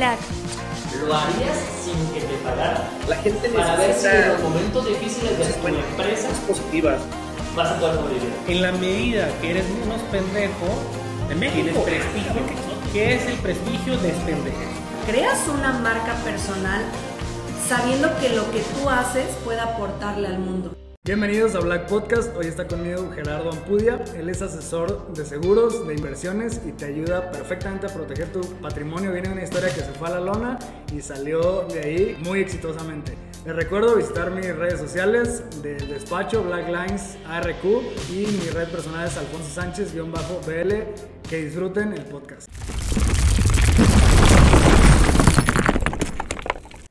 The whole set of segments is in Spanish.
¿Lo harías sin que te pagaran? La gente Para ver si en necesita los momentos difíciles de tu empresa positivas. vas a poder sobrevivir. En la medida que eres menos pendejo, tienes prestigio. ¿Qué es el prestigio de pendejo? creas una marca personal sabiendo que lo que tú haces puede aportarle al mundo. Bienvenidos a Black Podcast. Hoy está conmigo Gerardo Ampudia. Él es asesor de seguros, de inversiones y te ayuda perfectamente a proteger tu patrimonio. Viene una historia que se fue a la lona y salió de ahí muy exitosamente. Les recuerdo visitar mis redes sociales del despacho Black Lines ARQ y mi red personal es Alfonso Sánchez-BL. Que disfruten el podcast.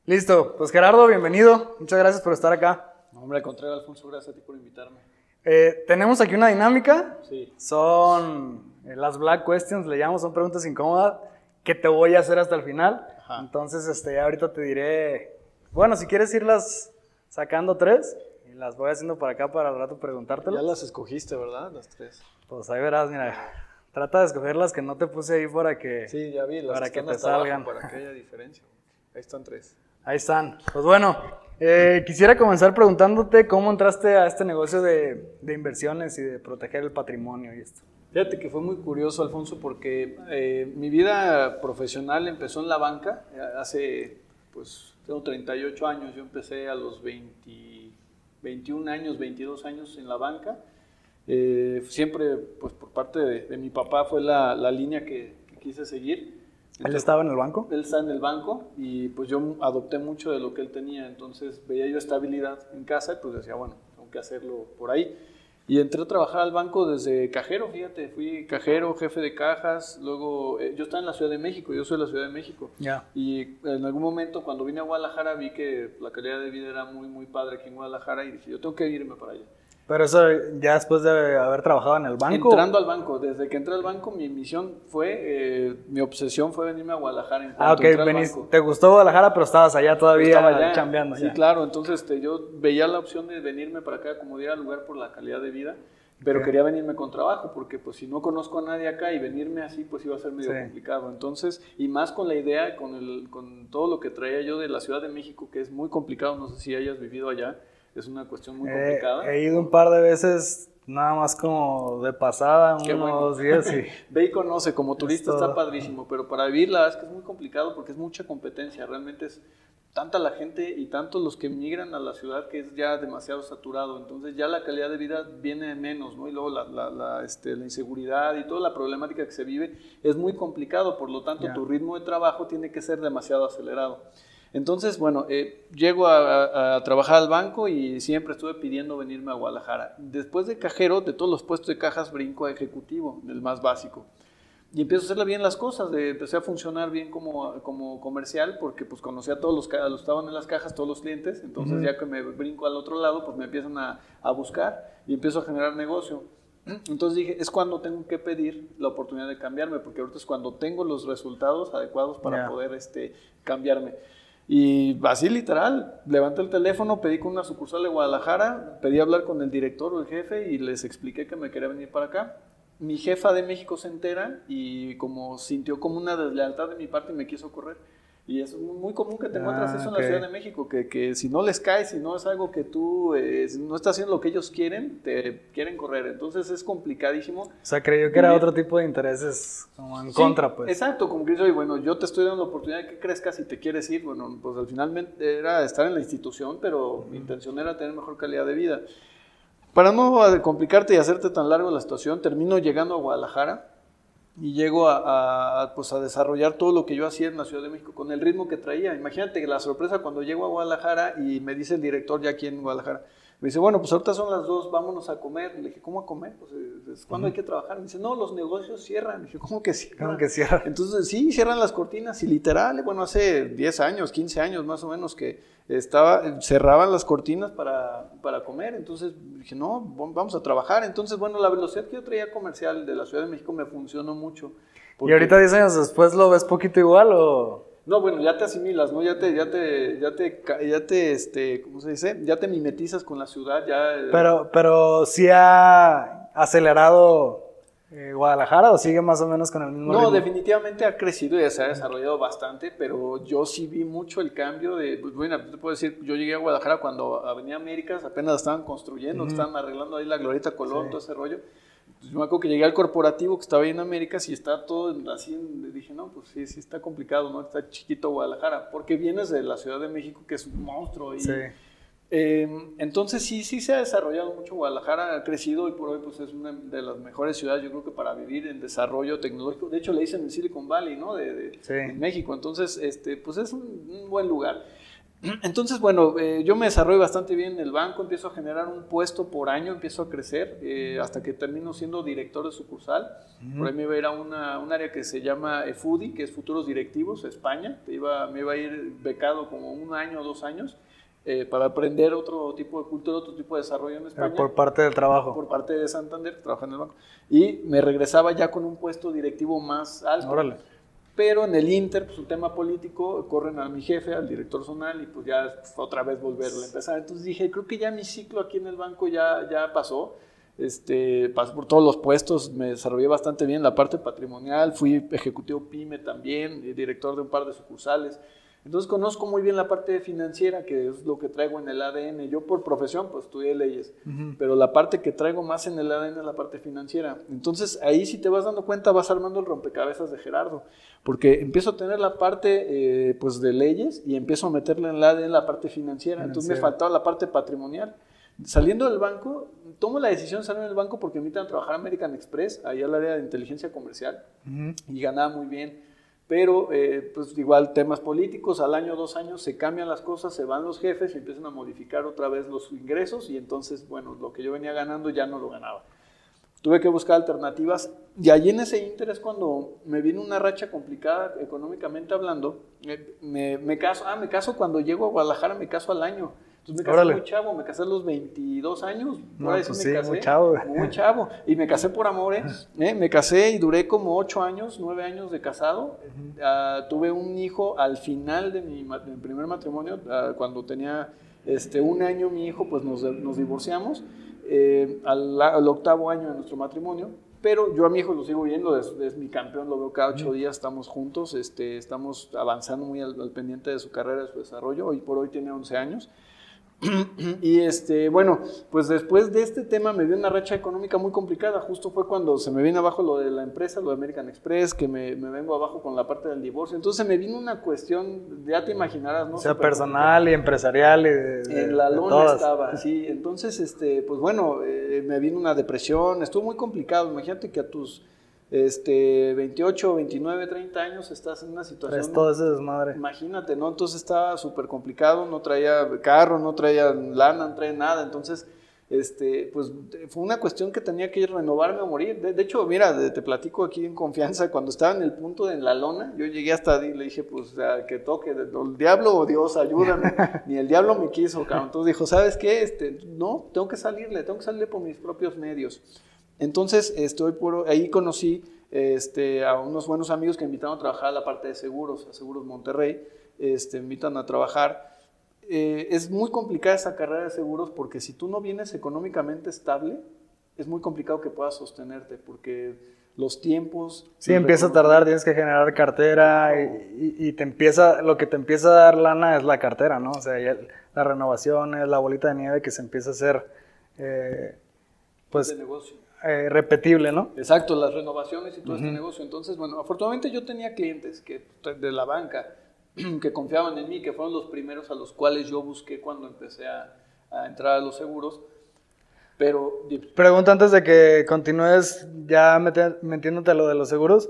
Listo, pues Gerardo, bienvenido. Muchas gracias por estar acá. Hombre, al contrario, Alfonso, gracias a ti por invitarme. Eh, tenemos aquí una dinámica. Sí. Son eh, las Black Questions, le llamamos, son preguntas incómodas que te voy a hacer hasta el final. Ajá. Entonces, este, ahorita te diré, bueno, si quieres irlas sacando tres y las voy haciendo para acá para al rato Ya preguntártelas. las escogiste, ¿verdad? Las tres. Pues ahí verás, mira, trata de escoger las que no te puse ahí para que... Sí, ya vi. Las Para que están te abajo salgan. Para que haya diferencia. Ahí están tres. Ahí están. Pues bueno, eh, quisiera comenzar preguntándote cómo entraste a este negocio de, inversiones y de proteger el patrimonio y esto. Fíjate que fue muy curioso, Alfonso, porque eh, mi vida profesional empezó en la banca. eh, Hace, pues, tengo 38 años. Yo empecé a los 20, 21 años, 22 años en la banca. Eh, siempre, pues, por parte de, de mi papá fue la, la línea que quise seguir. ¿Él estaba en el banco? Él está en el banco y pues yo adopté mucho de lo que él tenía, entonces veía yo estabilidad en casa y pues decía, bueno, tengo que hacerlo por ahí. Y entré a trabajar al banco desde cajero, fíjate, fui cajero, jefe de cajas, luego eh, yo estaba en la Ciudad de México, yo soy de la Ciudad de México. Ya. Y en algún momento cuando vine a Guadalajara vi que la calidad de vida era muy, muy padre aquí en Guadalajara y dije, yo tengo que irme para allá. Pero eso ya después de haber trabajado en el banco. Entrando al banco, desde que entré al banco, mi misión fue, eh, mi obsesión fue venirme a Guadalajara. En Ah, ok, venís- te gustó Guadalajara, pero estabas allá todavía Estaba allá. chambeando. Sí, ya. claro. Entonces este, yo veía la opción de venirme para acá, como diera lugar por la calidad de vida, pero quería venirme con trabajo, porque pues si no conozco a nadie acá y venirme así, pues iba a ser medio Sí. complicado. Entonces, y más con la idea, con, el, con todo lo que traía yo de la Ciudad de México, que es muy complicado, no sé si hayas vivido allá, es una cuestión muy Eh, complicada. he ido un par de veces, nada más como de pasada, Qué unos bueno. dos días y... Ve y conoce, como turista está padrísimo, pero para vivir la verdad es que es muy complicado porque es mucha competencia, realmente es tanta la gente y tantos los que migran a la ciudad que es ya demasiado saturado, entonces ya la calidad de vida viene menos, ¿no? Y luego la, la- la, este, la inseguridad y toda la problemática que se vive es muy complicado, por lo tanto Ya. tu ritmo de trabajo tiene que ser demasiado acelerado. Entonces, bueno, eh, llego a, a- a trabajar al banco y siempre estuve pidiendo venirme a Guadalajara. Después de cajero, de todos los puestos de cajas, brinco a ejecutivo, del más básico. Y empiezo a hacerle bien las cosas, empecé a funcionar bien como, como comercial porque pues conocía a todos los que estaban en las cajas, todos los clientes, entonces Ujú. ya que me brinco al otro lado, pues me empiezan a, a buscar y empiezo a generar negocio. Entonces dije, es cuando tengo que pedir la oportunidad de cambiarme, porque ahorita es cuando tengo los resultados adecuados para Ya. poder este, cambiarme. Y así literal, levanté el teléfono, pedí con una sucursal de Guadalajara, pedí hablar con el director o el jefe y les expliqué que me quería venir para acá. Mi jefa de México se entera y como sintió como una deslealtad de mi parte me quiso correr. Y es muy común que te encuentras Ah, eso en ok. la Ciudad de México, que, que si no les cae, si no es algo que tú eh, si no estás haciendo lo que ellos quieren, te quieren correr. Entonces es complicadísimo. O sea, creyó que era Y- otro tipo de intereses como en Sí, contra, pues. Exacto, como que "Oye, bueno, yo te estoy dando la oportunidad de que crezcas y te quieres ir. Bueno, pues al final era estar en la institución, pero mi intención era tener mejor calidad de vida. Para no eh, complicarte y hacerte tan largo la situación, termino llegando a Guadalajara y llego a, pues a desarrollar todo lo que yo hacía en la Ciudad de México con el ritmo que traía. Imagínate la sorpresa cuando llego a Guadalajara y me dice el director ya aquí en Guadalajara, me dice, bueno, pues ahorita son las dos, vámonos a comer. Le dije, ¿cómo a comer? Pues, eh, es cuando hay que trabajar. Me dice, no, los negocios cierran. Le dije, ¿cómo que cierran? Como que cierra. Entonces, sí, cierran las cortinas y literal, bueno, hace 10 años, 15 años más o menos que estaba, cerraban las cortinas para, para comer. Entonces dije, no, vam- vamos a trabajar. Entonces, bueno, la velocidad que yo traía comercial de la Ciudad de México me funcionó mucho. ¿Y ahorita 10 años después lo ves poquito igual o...? No, bueno, ya te asimilas, ¿no? Ya te, ya te, ya te, ya te, este, ¿cómo se dice? Ya te mimetizas con la ciudad, ya... eh, Pero, pero sí ha acelerado eh, Guadalajara o sigue más o menos con el mismo No, ritmo? definitivamente ha crecido y se ha desarrollado bastante, pero yo sí vi mucho el cambio de, pues, bueno, te puedo decir, yo llegué a Guadalajara cuando Avenida Américas apenas estaban construyendo, estaban arreglando ahí la Glorieta Colón, Sí. todo ese rollo. Entonces, yo me acuerdo que llegué al corporativo que estaba ahí en Américas y está todo en- así, en- dije, no, pues sí, sí está complicado, ¿no? Está chiquito Guadalajara, porque vienes de la Ciudad de México que es un monstruo y... Sí. Eh, entonces sí, sí se ha desarrollado mucho. Guadalajara ha crecido y por hoy pues es una de las mejores ciudades, yo creo que para vivir en desarrollo tecnológico. De hecho le dicen el Silicon Valley, ¿no? De, de- Sí. en México. Entonces, este, pues es un, un buen lugar. Entonces, bueno, eh, yo me desarrollo bastante bien en el banco, empiezo a generar un puesto por año, empiezo a crecer eh, hasta que termino siendo director de sucursal. Por ahí me iba a ir a una, un área que se llama EFUDI, que es Futuros Directivos, España. Iba, me iba a ir becado como un año o dos años eh, para aprender otro tipo de cultura, otro tipo de desarrollo en España Por parte del trabajo. por parte de Santander, que trabaja en el banco. Y me regresaba ya con un puesto directivo más alto. Órale. Pero en el Inter, pues un tema político, corren a mi jefe, al director zonal, y pues ya otra vez volverle a empezar. Entonces dije, creo que ya mi ciclo aquí en el banco ya, ya pasó. Este, pasé por todos los puestos, me desarrollé bastante bien la parte patrimonial, fui ejecutivo PYME también, director de un par de sucursales. Entonces conozco muy bien la parte financiera, que es lo que traigo en el ADN. Yo por profesión, pues estudié leyes, pero la parte que traigo más en el ADN es la parte financiera. Entonces ahí si te vas dando cuenta, vas armando el rompecabezas de Gerardo, porque empiezo a tener la parte eh, pues de leyes y empiezo a meterle en el ADN la parte financiera. Entonces me faltaba la parte patrimonial. Saliendo del banco, tomo la decisión de salir del banco porque me invitan a trabajar en American Express, ahí al área de inteligencia comercial y ganaba muy bien. Pero, eh, pues igual, temas políticos, al año, dos años se cambian las cosas, se van los jefes y empiezan a modificar otra vez los ingresos y entonces, bueno, lo que yo venía ganando ya no lo ganaba. Tuve que buscar alternativas y allí en ese inter es cuando me vino una racha complicada económicamente hablando. Eh, Me, me caso, ah, me caso cuando llego a Guadalajara, me caso al año. Entonces me casé Órale. muy chavo, me casé a los 22 años. No, pues me sí, casé, muy chavo. Muy chavo. Y me casé por amor, ¿eh? ¿Eh? Me casé y duré como 8 años, 9 años de casado. Ah, tuve un hijo al final de mi, ma- de mi primer matrimonio, ah, cuando tenía este, un año mi hijo, pues nos, nos divorciamos. eh, al, al octavo año de nuestro matrimonio. Pero yo a mi hijo lo sigo viendo, es, es mi campeón, lo veo cada ocho días, estamos juntos, este, estamos avanzando muy al, al pendiente de su carrera, de su desarrollo. Hoy por hoy tiene 11 años. Y este, bueno, pues después de este tema me dio una racha económica muy complicada. Justo fue cuando se me vino abajo lo de la empresa, lo de American Express, que me, me vengo abajo con la parte del divorcio. Entonces me vino una cuestión, ya te imaginarás, ¿no? O sea, personal y empresarial y de, de- en la lona estaba, sí. Entonces, este, pues bueno, eh, me vino una depresión, estuvo muy complicado. Imagínate que a tus este, 28, 29, 30 años estás en una situación. Traes todo ese desmadre. Imagínate, ¿no? Entonces estaba súper complicado, no traía carro, no traía lana, no traía nada. Entonces, este, pues fue una cuestión que tenía que renovarme o morir. De, de hecho, mira, de- te platico aquí en confianza, cuando estaba en el punto de en la lona, yo llegué hasta ahí y le dije, pues, a que toque, el diablo o Dios, ayúdame. Ni el diablo me quiso, cabrón. Entonces dijo, ¿sabes qué? Este, no, tengo que salirle, tengo que salirle por mis propios medios. Entonces, estoy por ahí conocí este, a unos buenos amigos que me invitaron a trabajar a la parte de seguros, a Seguros Monterrey, este, me invitan a trabajar. Eh, es muy complicada esa carrera de seguros porque si tú no vienes económicamente estable, es muy complicado que puedas sostenerte porque los tiempos... Sí, empieza a tardar, tienes que generar cartera y te empieza, lo que te empieza a dar lana es la cartera, ¿no? O sea, ya las renovaciones, la bolita de nieve que se empieza a hacer, eh, pues, de negocio. Eh, repetible, ¿no? Exacto, las renovaciones y todo este negocio. Entonces, bueno, afortunadamente yo tenía clientes que, de la banca que confiaban en mí, que fueron los primeros a los cuales yo busqué cuando empecé a, a entrar a los seguros. Pero Pregunta antes de que continúes ya meti- metiéndote a lo de los seguros.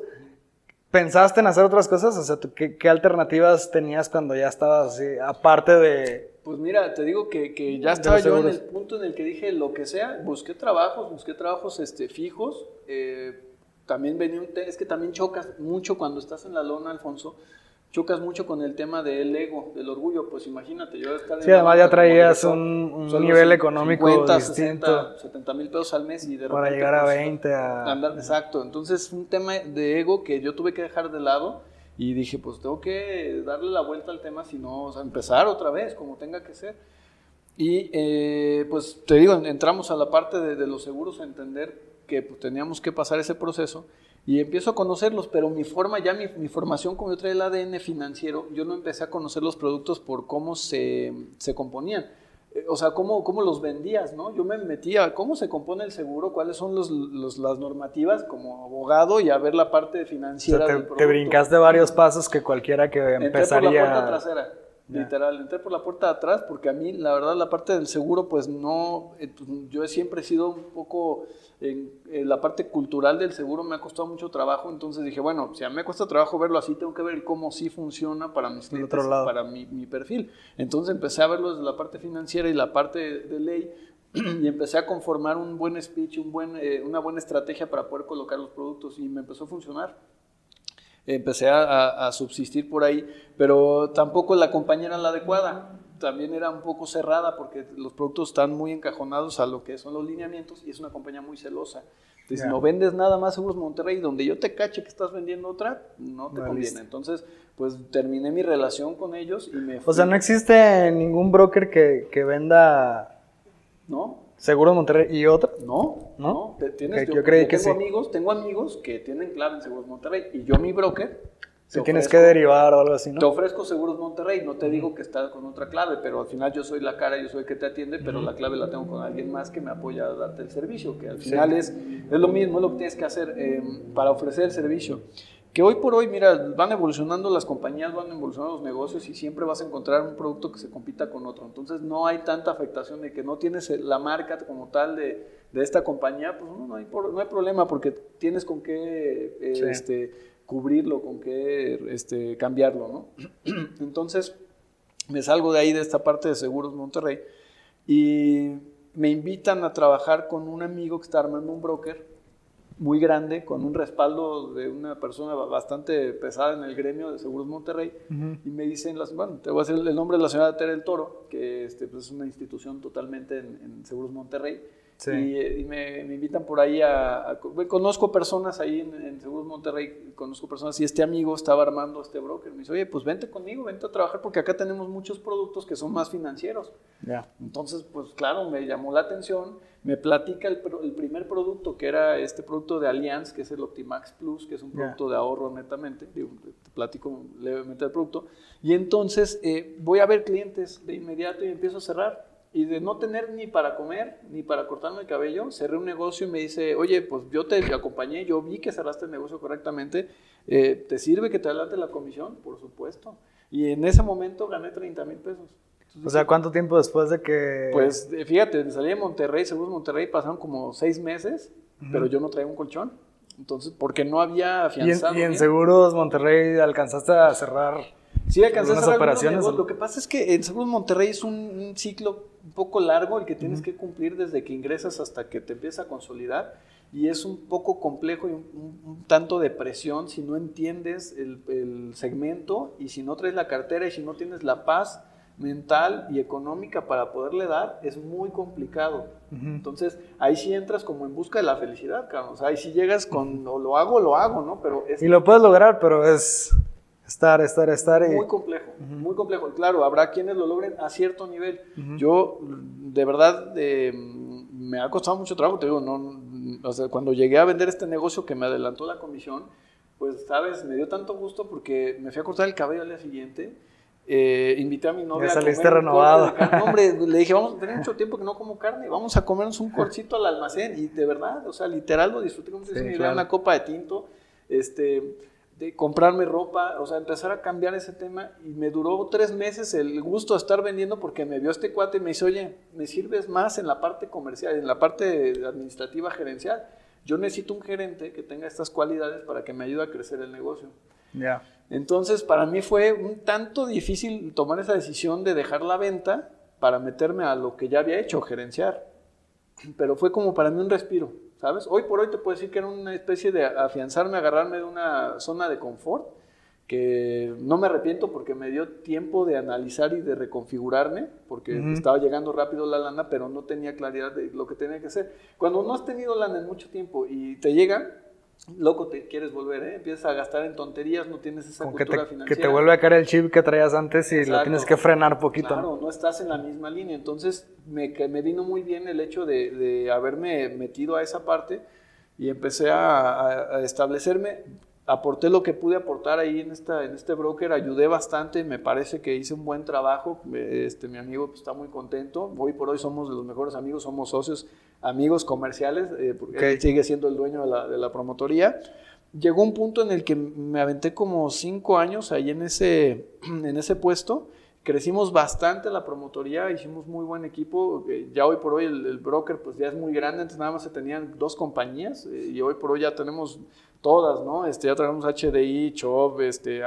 ¿Pensaste en hacer otras cosas? O sea, ¿tú ¿qué, qué alternativas tenías cuando ya estabas así, aparte de... Pues mira, te digo que, que ya estaba yo en el punto en el que dije lo que sea, busqué trabajos, busqué trabajos este, fijos. eh, también venía un es que también chocas mucho cuando estás en la lona, Alfonso, chocas mucho con el tema del ego, del orgullo. Pues imagínate, yo estar en Sí, además ya traías un- un nivel económico 50, distinto. 60, 70 mil pesos al mes y de para repente, llegar a pues, 20, a... Andar, exacto. Entonces, un tema de ego que yo tuve que dejar de lado y dije, pues tengo que darle la vuelta al tema, si no, o sea, empezar otra vez, como tenga que ser. Y eh, pues te digo, entramos a la parte de, de los seguros a entender que pues, teníamos que pasar ese proceso y empiezo a conocerlos, pero mi forma, ya mi, mi formación, como yo traía el ADN financiero, yo no empecé a conocer los productos por cómo se, se componían. Eh, O sea, cómo, cómo los vendías, ¿no? Yo me metía, ¿cómo se compone el seguro? ¿Cuáles son los, los- las normativas como abogado y a ver la parte O sea, financiera te, del te brincaste varios pasos que cualquiera que Entré por la empezaría... puerta trasera, Literal, entré por la puerta de atrás porque a mí, la verdad, la parte del seguro, pues no, eh, pues, yo siempre he sido un poco, en, en la parte cultural del seguro me ha costado mucho trabajo, entonces dije, bueno, si a mí me cuesta trabajo verlo así, tengo que ver cómo sí funciona para mis clientes, otro lado. para mi, mi perfil. Entonces empecé a verlo desde la parte financiera y la parte de, de ley y empecé a conformar un buen speech, un buen, eh, una buena estrategia para poder colocar los productos y me empezó a funcionar empecé a, a- a subsistir por ahí, pero tampoco la compañía era la adecuada. También era un poco cerrada porque los productos están muy encajonados a lo que son los lineamientos y es una compañía muy celosa. Entonces, no vendes nada más Seguros Monterrey, donde yo te cache que estás vendiendo otra, no te conviene. Entonces, pues terminé mi relación con ellos y me O sea, fui. no existe ningún broker que, que venda ¿No? Seguros Monterrey y otra. No, ¿No? no. te- tienes- Ok, yo creí que tengo sí. amigos, tengo amigos que tienen clave en Seguros Monterrey y yo mi broker. Si te tienes ofrezco- que derivar o algo así, Te ¿no? ofrezco Seguros Monterrey, no te digo que está con otra clave, pero al final yo soy la cara, yo soy el que te atiende, pero la clave la tengo con alguien más que me apoya a darte el servicio, que al final es, es lo mismo, es lo que tienes que hacer eh, para ofrecer el servicio. Que hoy por hoy, mira, van evolucionando las compañías, van evolucionando los negocios y siempre vas a encontrar un producto que se compita con otro. Entonces no hay tanta afectación de que no tienes la marca como tal de, de esta compañía, pues no, no, hay, por- no hay problema porque tienes con qué eh, Sí. este, cubrirlo, con qué este, cambiarlo, ¿no? Entonces, me salgo de ahí, de esta parte de Seguros Monterrey, y me invitan a trabajar con un amigo que está armando un broker muy grande, con un respaldo de una persona bastante pesada en el gremio de Seguros Monterrey, y me dicen, las, bueno, te voy a decir el nombre de la señora Tere del Toro, que este, pues, es una institución totalmente en, en Seguros Monterrey, Sí. y, y me, me invitan por ahí a, Conozco personas ahí en, en Seguros Monterrey, conozco personas y este amigo estaba armando este broker. Me dice, oye, pues vente conmigo, vente a trabajar porque acá tenemos muchos productos que son más financieros. Entonces, pues claro, me llamó la atención, me platica el, el primer producto, que era este producto de Allianz, que es el Optimax Plus, que es un producto de ahorro netamente, digo, te platico levemente del producto, y entonces eh, voy a ver clientes de inmediato y empiezo a cerrar. Y de no tener ni para comer, ni para cortarme el cabello, cerré un negocio y me dice, oye, pues yo te acompañé, yo vi que cerraste el negocio correctamente, eh, ¿te sirve que te adelante la comisión? Por supuesto. Y en ese momento gané 30 mil pesos. Entonces, O sea, ¿cuánto tiempo después de que... pues eh, fíjate, salí de Monterrey, Seguros Monterrey, pasaron como seis meses, pero yo no traía un colchón. Entonces, porque no había y en, afianzado. y en. Seguros Monterrey alcanzaste a cerrar... Sí, alcancé a operaciones. Lo que pasa es que en Seguros Monterrey es un, un ciclo un poco largo el que tienes que cumplir desde que ingresas hasta que te empieza a consolidar. Y es un poco complejo y un, un- tanto de presión si no entiendes el, el segmento y si no traes la cartera y si no tienes la paz mental y económica para poderle dar, es muy complicado. Entonces, ahí sí entras como en busca de la felicidad, cabrón. O sea, ahí sí llegas con, o lo hago, lo hago, ¿no? Pero es Y lo puedes lograr, pero es estar, estar, estar y... muy complejo, muy complejo. Claro, habrá quienes lo logren a cierto nivel. Yo, de verdad, eh, me ha costado mucho trabajo, te digo, no, o sea, cuando llegué a vender este negocio que me adelantó la comisión, pues, sabes, me dio tanto gusto porque me fui a cortar el cabello al día siguiente. eh, invité a mi novia Ya a saliste comer un corte renovado. No, hombre, le dije, vamos, tengo mucho tiempo que no como carne, vamos a comernos un corcito al almacén. Y de verdad, o sea, literal lo disfruté como si Sí, claro. una copa de tinto. Este, de comprarme ropa, o sea, empezar a cambiar ese tema y me duró tres meses el gusto de estar vendiendo porque me vio este cuate y me dice, oye, me sirves más en la parte comercial, en la parte administrativa gerencial. Yo necesito un gerente que tenga estas cualidades para que me ayude a crecer el negocio. Ya. Entonces, para mí fue un tanto difícil tomar esa decisión de dejar la venta para meterme a lo que ya había hecho, gerenciar. Pero fue como para mí un respiro, ¿sabes? Hoy por hoy te puedo decir que era una especie de afianzarme, agarrarme de una zona de confort, que no me arrepiento porque me dio tiempo de analizar y de reconfigurarme, porque estaba llegando rápido la lana, pero no tenía claridad de lo que tenía que hacer. Cuando no has tenido lana en mucho tiempo y te llega, loco, te quieres volver, ¿eh? Empiezas a gastar en tonterías, no tienes esa Como que cultura te, que financiera. te vuelve a caer el chip que traías antes y lo tienes que frenar poquito. ¿no? Claro, no estás en la misma línea. Entonces, me, me vino muy bien el hecho de, de haberme metido a esa parte, y empecé a, a- establecerme. Aporté lo que pude aportar ahí en, esta, en este broker, ayudé bastante, me parece que hice un buen trabajo, este, mi amigo pues, está muy contento, hoy por hoy somos de los mejores amigos, somos socios, amigos comerciales, eh, porque él sigue siendo el dueño de la, de la promotoría. Llegó un punto en el que me aventé como cinco años ahí en ese, en ese puesto. Crecimos bastante la promotoría, hicimos muy buen equipo. eh, Ya hoy por hoy el, el broker pues ya es muy grande, antes nada más se tenían dos compañías eh, y hoy por hoy ya tenemos todas, ¿no? Este, ya tenemos HDI, Chop, este,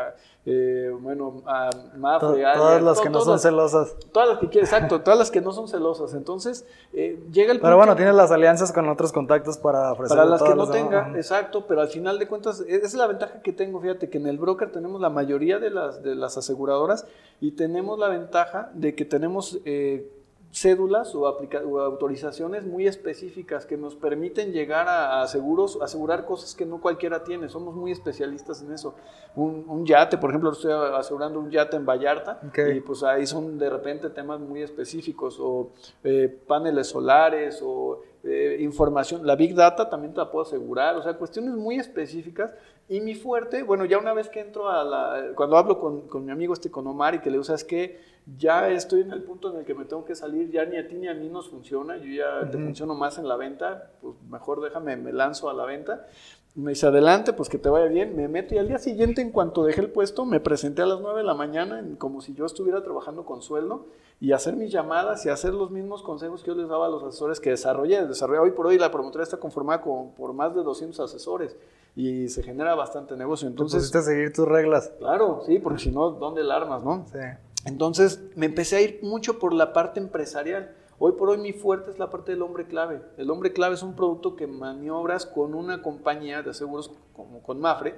eh, bueno, a Mafre, todas las que no son celosas. Todas las que quieres, exacto, todas las que no son celosas. Entonces, eh, llega el Pero punto- bueno, tienes las alianzas con otros contactos para ofrecer para las que no las tenga, exacto, pero al final de cuentas, e- esa es la ventaja que tengo, fíjate, que en el broker tenemos la mayoría de las, de las aseguradoras y tenemos la ventaja de que tenemos eh, cédulas o, o autorizaciones muy específicas que nos permiten llegar a, a seguros, asegurar cosas que no cualquiera tiene, somos muy especialistas en eso. Un, un yate, por ejemplo, estoy asegurando un yate en Vallarta Ok. y pues ahí son de repente temas muy específicos o eh, paneles solares o eh, información, la Big Data también te la puedo asegurar, o sea, cuestiones muy específicas. Y mi fuerte, bueno, ya una vez que entro a la, cuando hablo con, con mi amigo este, con Omar, y que le digo, ¿sabes qué? Ya estoy en el punto en el que me tengo que salir, ya ni a ti ni a mí nos funciona, yo ya te funciono más en la venta, pues mejor déjame, me lanzo a la venta. Me dice, adelante, pues que te vaya bien. Me meto y al día siguiente, en cuanto dejé el puesto, me presenté a las 9 de la mañana, como si yo estuviera trabajando con sueldo, y hacer mis llamadas y hacer los mismos consejos que yo les daba a los asesores que desarrollé. Desarrollé hoy por hoy la promotora está conformada con, por más de 200 asesores y se genera bastante negocio. Entonces, a seguir tus reglas. claro, sí, porque si no, ¿dónde la armas, no? Sí. Entonces me empecé a ir mucho por la parte empresarial. Hoy por hoy mi fuerte es la parte del hombre clave. El hombre clave es un producto que maniobras con una compañía de seguros como con Mafre,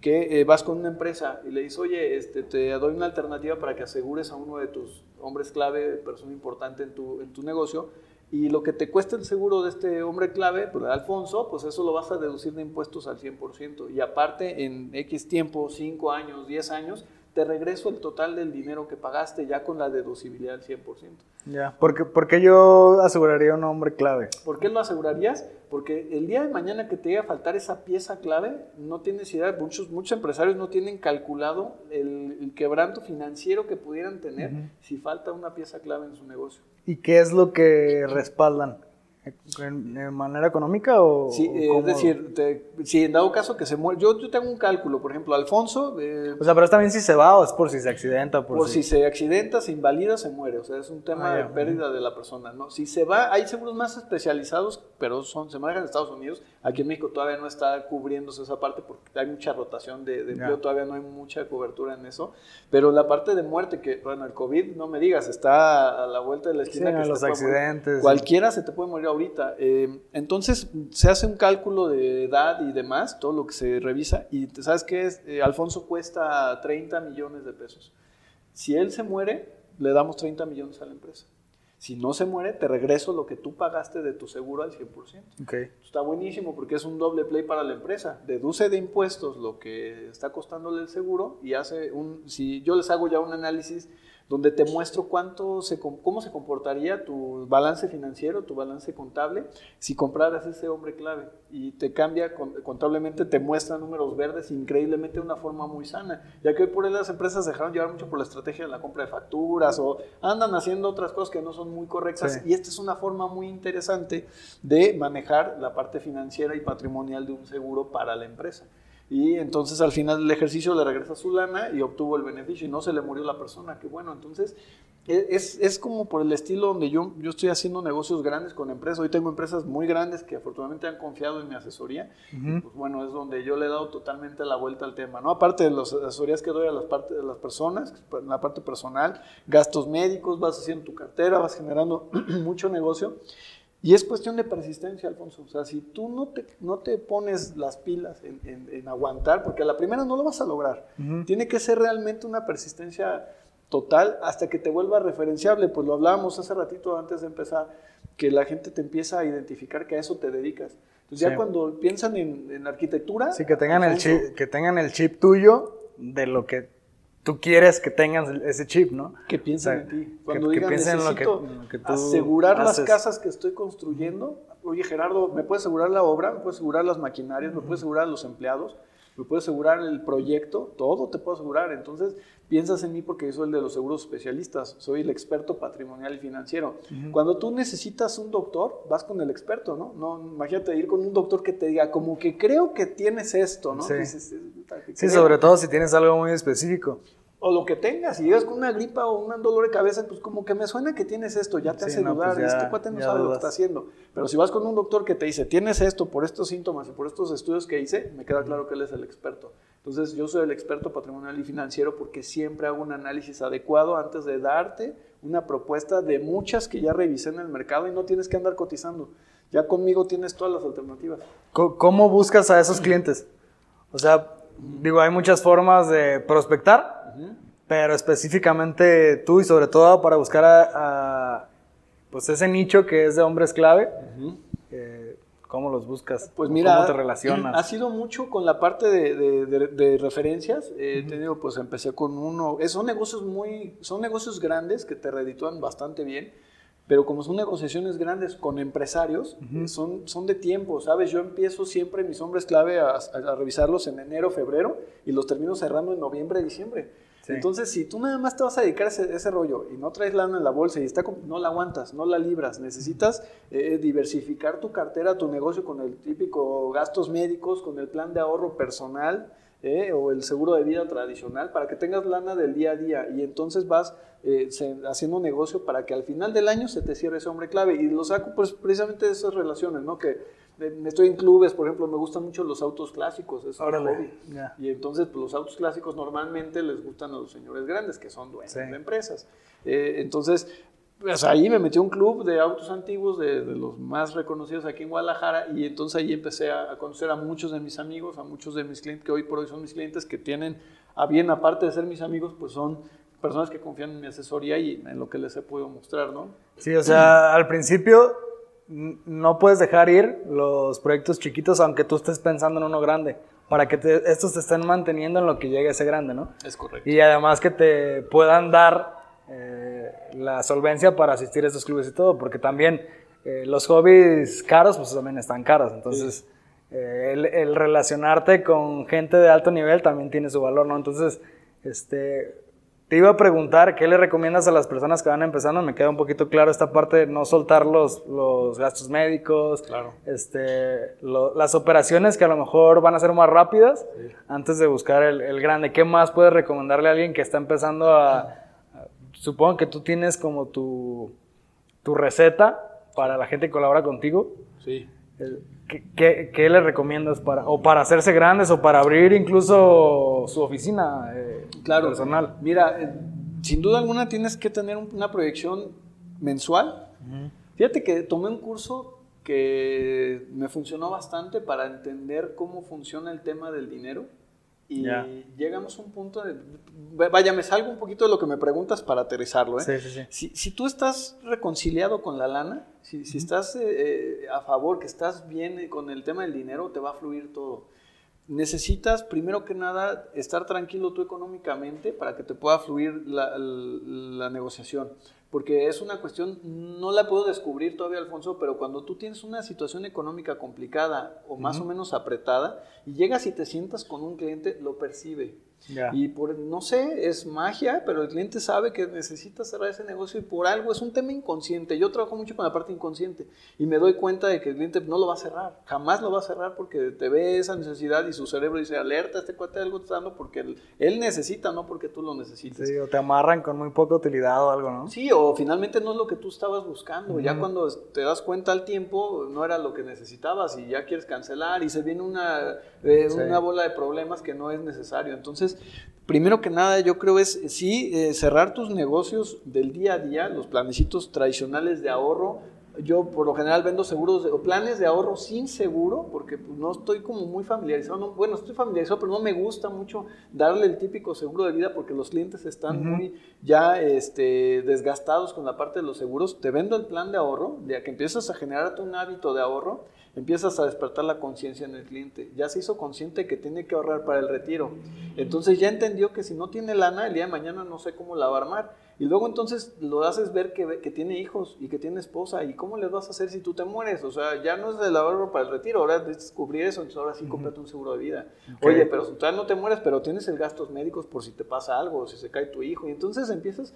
que eh, vas con una empresa y le dices, oye, este, te doy una alternativa para que asegures a uno de tus hombres clave, persona importante en tu, en tu negocio, y lo que te cuesta el seguro de este hombre clave, pues Alfonso, pues eso lo vas a deducir de impuestos al 100%. Y aparte, en X tiempo, 5 años, 10 años, te regreso el total del dinero que pagaste ya con la deducibilidad al 100%. Ya. ¿Por qué, por qué yo aseguraría un hombre clave? ¿Por qué lo asegurarías? Porque el día de mañana que te llegue a faltar esa pieza clave, no tienes idea, muchos, muchos empresarios no tienen calculado el, el quebranto financiero que pudieran tener si falta una pieza clave en su negocio. ¿Y qué es lo que respaldan? ¿En, manera económica o...? Sí, eh, es decir, te- si en dado caso que se muere, yo, yo tengo un cálculo, por ejemplo, Alfonso, eh, O sea, pero es también si se va o es por si se accidenta. Por, por si se accidenta, se invalida, se muere. O sea, es un tema Ah, de pérdida de la persona. ¿no? Si se va, hay seguros más especializados, pero son, se manejan en Estados Unidos. Aquí en México todavía no está cubriéndose esa parte porque hay mucha rotación de, de empleo, todavía no hay mucha cobertura en eso. Pero la parte de muerte, que bueno, el COVID, no me digas, está a la vuelta de la Sí, esquina. que en se los morir. accidentes. Cualquiera se te puede morir ahorita. Eh, entonces se hace un cálculo de edad y demás, todo lo que se revisa. Y sabes qué es, Eh, Alfonso cuesta 30 millones de pesos. Si él se muere, le damos 30 millones a la empresa. Si no se muere, te regreso lo que tú pagaste de tu seguro al 100%. Ok. Está buenísimo porque es un doble play para la empresa. Deduce de impuestos lo que está costándole el seguro y hace un, si yo les hago ya un análisis donde te muestro cuánto se, cómo se comportaría tu balance financiero, tu balance contable, si compraras ese hombre clave y te cambia con- contablemente, te muestra números verdes increíblemente de una forma muy sana, ya que hoy por hoy las empresas dejaron llevar mucho por la estrategia de la compra de facturas o andan haciendo otras cosas que no son muy correctas Sí. y esta es una forma muy interesante de manejar la parte financiera y patrimonial de un seguro para la empresa. Y entonces al final del ejercicio le regresa su lana y obtuvo el beneficio y no se le murió la persona. Que bueno, entonces e- es, es como por el estilo donde yo, yo estoy haciendo negocios grandes con empresas. Hoy tengo empresas muy grandes que afortunadamente han confiado en mi asesoría. Pues bueno, es donde yo le he dado totalmente la vuelta al tema. ¿no? Aparte de las asesorías que doy a las, parte, de las personas, la parte personal, gastos médicos, vas haciendo tu cartera, vas generando mucho negocio. Y es cuestión de persistencia, Alfonso. O sea, si tú no te, no te pones las pilas en, en- en aguantar, porque a la primera no lo vas a lograr. Tiene que ser realmente una persistencia total hasta que te vuelva referenciable. Pues lo hablábamos hace ratito antes de empezar, que la gente te empieza a identificar que a eso te dedicas. Entonces ya Sí. cuando piensan en, en arquitectura... Sí, que tengan, el Alfonso, chip, que tengan el chip tuyo de lo que tú quieres que tengan ese chip, ¿no? Que piensen O sea, en ti. Cuando que digan, piensen en lo que- necesito en lo que tú asegurar las haces". casas que estoy construyendo oye Gerardo, ¿me puedes asegurar la obra? ¿Me puedes asegurar las maquinarias? ¿Me puedes asegurar los empleados? ¿Me puedes asegurar el proyecto? Todo te puedo asegurar. Entonces, piensas en mí porque yo soy el de los seguros especialistas, soy el experto patrimonial y financiero. Cuando tú necesitas un doctor, vas con el experto, ¿no? no imagínate ir con un doctor que te diga, como que creo que tienes esto, ¿no? Sí. Dices, "Puta, que Sí, creo". sobre todo si tienes algo muy específico. O lo que tengas, si llegas con una gripa o un dolor de cabeza, pues como que me suena que tienes esto, ya te Sí, hace no, dudar, pues ya- este cuate no sabe lo que dudas. está haciendo. Pero si vas con un doctor que te dice, tienes esto por estos síntomas y por estos estudios que hice, me queda claro que él es el experto. Entonces yo soy el experto patrimonial y financiero porque siempre hago un análisis adecuado antes de darte una propuesta de muchas que ya revisé en el mercado y no tienes que andar cotizando. Ya conmigo tienes todas las alternativas. ¿Cómo buscas a esos clientes? O sea, digo, hay muchas formas de prospectar, pero específicamente tú y sobre todo para buscar a, a, pues ese nicho que es de hombres clave, eh, ¿cómo los buscas? Pues mira, ¿Cómo te relacionas? ha sido mucho con la parte de, de- de- de referencias. Eh, Te digo, pues empecé con uno. son negocios muy, son negocios grandes que te reditúan bastante bien. Pero como son negociaciones grandes con empresarios, eh, son, son de tiempo, ¿sabes? Yo empiezo siempre mis hombres clave a, a- a revisarlos en enero, febrero y los termino cerrando en noviembre, diciembre. Entonces, si tú nada más te vas a dedicar a ese, rollo y no traes lana en la bolsa y está no la aguantas, no la libras, necesitas eh, diversificar tu cartera, tu negocio con el típico gastos médicos, con el plan de ahorro personal eh, o el seguro de vida tradicional para que tengas lana del día a día. Y entonces vas eh, haciendo negocio para que al final del año se te cierre ese hombre clave. Y lo saco pues precisamente de esas relaciones, ¿no? Que estoy en clubes, por ejemplo, me gustan mucho los autos clásicos, es hobby. ya. Y entonces, pues, los autos clásicos normalmente les gustan a los señores grandes, que son dueños Sí. de empresas. Eh, entonces, pues ahí me metí a un club de autos antiguos, de, de los más reconocidos aquí en Guadalajara, y entonces ahí empecé a, conocer a muchos de mis amigos, a muchos de mis clientes, que hoy por hoy son mis clientes, que tienen, a bien, aparte de ser mis amigos, pues son personas que confían en mi asesoría y en lo que les he podido mostrar, ¿no? Sí, o sea, al principio no puedes dejar ir los proyectos chiquitos aunque tú estés pensando en uno grande, para que te- estos te estén manteniendo en lo que llegue ese grande, ¿no? Es correcto. Y además que te puedan dar eh, la solvencia para asistir a estos clubes y todo, porque también eh, los hobbies caros, pues también están caros. Entonces, eh, el, el relacionarte con gente de alto nivel también tiene su valor, ¿no? Entonces, este, te iba a preguntar, ¿qué le recomiendas a las personas que van empezando? Me queda un poquito claro esta parte de no soltar los, los gastos médicos, Claro. este, lo- las operaciones que a lo mejor van a ser más rápidas antes de buscar el, el grande. ¿Qué más puedes recomendarle a alguien que está empezando a... a- supongo que tú tienes como tu, tu receta para la gente que colabora contigo. Sí. El- ¿Qué, qué, qué le recomiendas para, o para hacerse grandes o para abrir incluso su oficina eh, Claro. personal? Mira, eh, sin duda alguna tienes que tener un- una proyección mensual. Fíjate que tomé un curso que me funcionó bastante para entender cómo funciona el tema del dinero. Y Ya. llegamos a un punto de... Vaya, me salgo un poquito de lo que me preguntas para aterrizarlo. ¿eh? Sí, sí, sí. Si, si tú estás reconciliado con la lana, si, si estás eh, eh, a favor, que estás bien con el tema del dinero, te va a fluir todo. Necesitas, primero que nada, estar tranquilo tú económicamente para que te pueda fluir la, la negociación. Porque es una cuestión, no la puedo descubrir todavía, Alfonso, pero cuando tú tienes una situación económica complicada o más o menos apretada y llegas y te sientas con un cliente, lo percibe. Y por, no sé, es magia, pero el cliente sabe que necesita cerrar ese negocio y por algo es un tema inconsciente. Yo trabajo mucho con la parte inconsciente y me doy cuenta de que el cliente no lo va a cerrar, jamás lo va a cerrar porque te ve esa necesidad y su cerebro dice, alerta, este cuate algo está dando porque él, él necesita, no porque tú lo necesites. Sí, o te amarran con muy poca utilidad o algo, ¿no? Sí, o finalmente no es lo que tú estabas buscando. Ya cuando te das cuenta al tiempo, no era lo que necesitabas y ya quieres cancelar y se viene una, eh, Sí. una bola de problemas que no es necesario. Entonces, primero que nada, yo creo es sí eh, cerrar tus negocios del día a día, los planecitos tradicionales de ahorro. Yo por lo general vendo seguros de- o planes de ahorro sin seguro porque pues, no estoy como muy familiarizado. no- bueno, estoy familiarizado, pero no me gusta mucho darle el típico seguro de vida porque los clientes están muy ya este, desgastados con la parte de los seguros. Te vendo el plan de ahorro, ya que empiezas a generarte un hábito de ahorro, empiezas a despertar la conciencia en el cliente. Ya se hizo consciente que tiene que ahorrar para el retiro. Entonces ya entendió que si no tiene lana, el día de mañana no sé cómo la va a armar. Y luego entonces lo haces ver que, que tiene hijos y que tiene esposa. ¿Y cómo les vas a hacer si tú te mueres? O sea, ya no es el ahorro para el retiro, ahora es descubrir eso, entonces ahora sí cómprate un seguro de vida. Oye, pero si todavía no te mueres, pero tienes el gastos médicos por si te pasa algo, si se cae tu hijo. Y entonces empiezas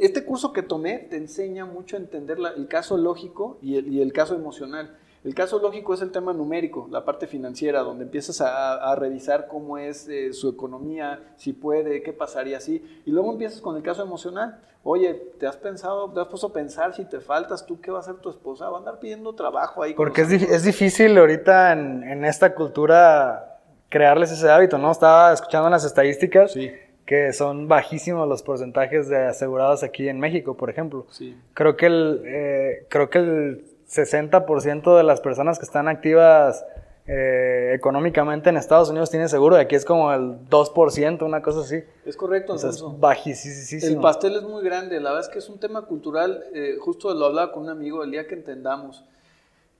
este curso que tomé te enseña mucho a entender la- el caso lógico y el, y el caso emocional. El caso lógico es el tema numérico, la parte financiera, donde empiezas a, a revisar cómo es eh, su economía, si puede, qué pasaría así. Y luego empiezas con el caso emocional. Oye, ¿te has pensado, te has puesto a pensar si te faltas, tú qué va a hacer tu esposa? Va a andar pidiendo trabajo ahí. Porque es, es difícil ahorita en, en esta cultura crearles ese hábito, ¿no? Estaba escuchando las estadísticas Sí. que son bajísimos los porcentajes de asegurados aquí en México, por ejemplo. Sí. Creo que el, eh, creo que el 60% de las personas que están activas eh, económicamente en Estados Unidos tienen seguro, y aquí es como el 2%, una cosa así. Es correcto, O sea, es Alfonso. bajísimo. El pastel es muy grande, la verdad es que es un tema cultural, eh, justo lo hablaba con un amigo el día que entendamos,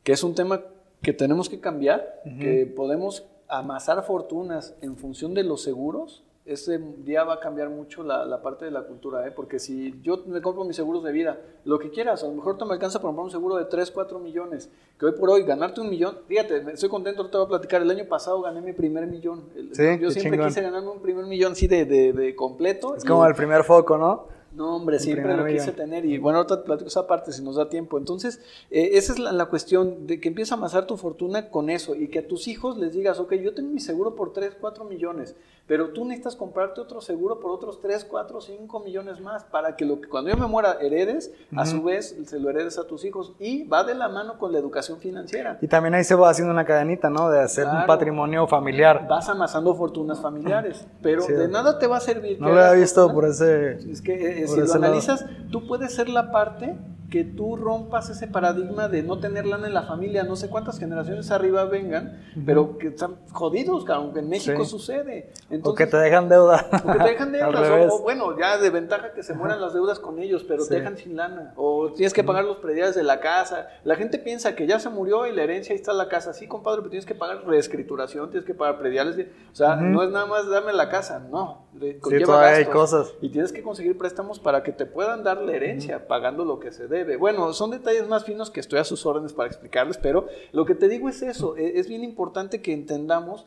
que es un tema que tenemos que cambiar, que podemos amasar fortunas en función de los seguros, ese día va a cambiar mucho la, la parte de la cultura, ¿eh? porque si yo me compro mis seguros de vida, lo que quieras, a lo mejor te me alcanza para comprar un seguro de 3, 4 millones, que hoy por hoy ganarte un millón, fíjate, estoy contento, ahorita voy a platicar, el año pasado gané mi primer millón, El- Sí, yo siempre quise ganarme un primer millón así de, de, de completo. Es y- como el primer foco, ¿no? no, hombre, siempre lo quise tener y bueno, ahorita te platico esa parte si nos da tiempo. Entonces, eh, esa es la, la cuestión de que empieza a amasar tu fortuna con eso y que a tus hijos les digas, ok, yo tengo mi seguro por 3, 4 millones, pero tú necesitas comprarte otro seguro por otros 3, 4, 5 millones más para que, lo que cuando yo me muera heredes, a su vez se lo heredes a tus hijos y va de la mano con la educación financiera. Y también ahí se va haciendo una cadenita, ¿no? De hacer un patrimonio familiar. Vas amasando fortunas familiares, pero Sí. de nada te va a servir. No lo había visto fortuna por ese... Es que eh, Por si lo ese lado. analizas, tú puedes ser la parte que tú rompas ese paradigma de no tener lana en la familia, no sé cuántas generaciones arriba vengan, pero que están jodidos, cabrón, aunque en México Sí. sucede. O que te dejan deuda. o que te dejan deudas, o, o bueno, ya de ventaja que se mueran las deudas con ellos, pero Sí. te dejan sin lana, o tienes que pagar los prediales de la casa. La gente piensa que ya se murió y la herencia ahí está la casa. Sí, compadre, pero tienes que pagar reescrituración, tienes que pagar prediales. de- o sea, no es nada más dame la casa, no. de- Sí, conlleva todavía hay gastos. cosas. Y tienes que conseguir préstamos para que te puedan dar la herencia, pagando lo que se debe. Bueno, son detalles más finos que estoy a sus órdenes para explicarles, pero lo que te digo es eso, e- es bien importante que entendamos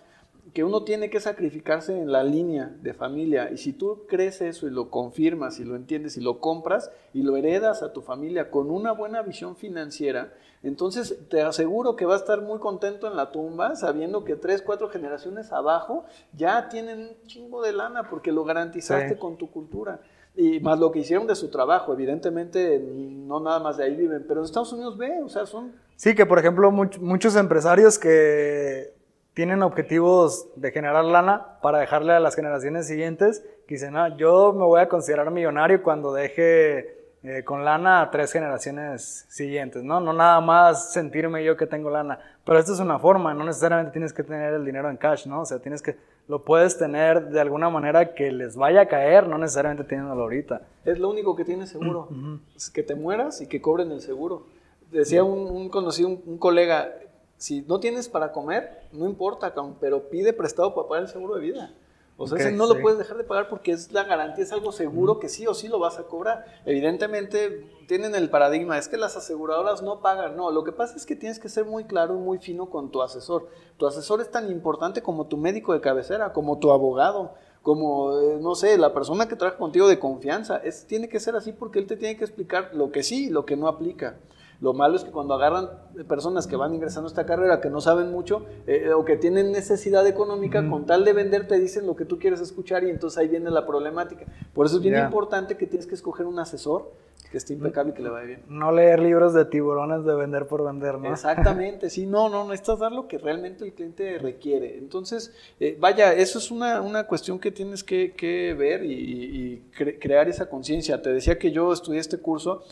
que uno tiene que sacrificarse en la línea de familia y si tú crees eso y lo confirmas y lo entiendes y lo compras y lo heredas a tu familia con una buena visión financiera, entonces te aseguro que va a estar muy contento en la tumba sabiendo que tres, cuatro generaciones abajo ya tienen un chingo de lana porque lo garantizaste Sí. con tu cultura. Y más lo que hicieron de su trabajo, evidentemente no nada más de ahí viven, pero en Estados Unidos ve, o sea, son Sí, que por ejemplo much- muchos empresarios que tienen objetivos de generar lana para dejarle a las generaciones siguientes, que dicen, "Ah, yo me voy a considerar millonario cuando deje eh, con lana a tres generaciones siguientes, ¿no? No nada más sentirme yo que tengo lana. Pero esto es una forma, no necesariamente tienes que tener el dinero en cash, ¿no? O sea, tienes que, lo puedes tener de alguna manera que les vaya a caer, no necesariamente teniéndolo ahorita. Es lo único que tienes seguro. Es que te mueras y que cobren el seguro. Decía un, un conocido, un, un colega, si no tienes para comer, no importa, pero pide prestado para pagar el seguro de vida. O sea, ese no sí. lo puedes dejar de pagar porque es la garantía, es algo seguro que sí o sí lo vas a cobrar. Evidentemente tienen el paradigma, es que las aseguradoras no pagan. No, lo que pasa es que tienes que ser muy claro y muy fino con tu asesor. Tu asesor es tan importante como tu médico de cabecera, como tu abogado como, eh, no sé, la persona que trabaja contigo de confianza. Es, tiene que ser así porque él te tiene que explicar lo que sí y lo que no aplica. Lo malo es que cuando agarran personas que van ingresando a esta carrera, que no saben mucho eh, o que tienen necesidad económica, con tal de vender te dicen lo que tú quieres escuchar y entonces ahí viene la problemática. Por eso es bien importante que tienes que escoger un asesor que esté impecable y que le vaya bien. No leer libros de tiburones de vender por vender, ¿no? Exactamente, sí, no, no, necesitas dar lo que realmente el cliente requiere. Entonces, eh, vaya, eso es una, una cuestión que tienes que, que ver y, y cre- crear esa conciencia. Te decía que yo estudié este curso,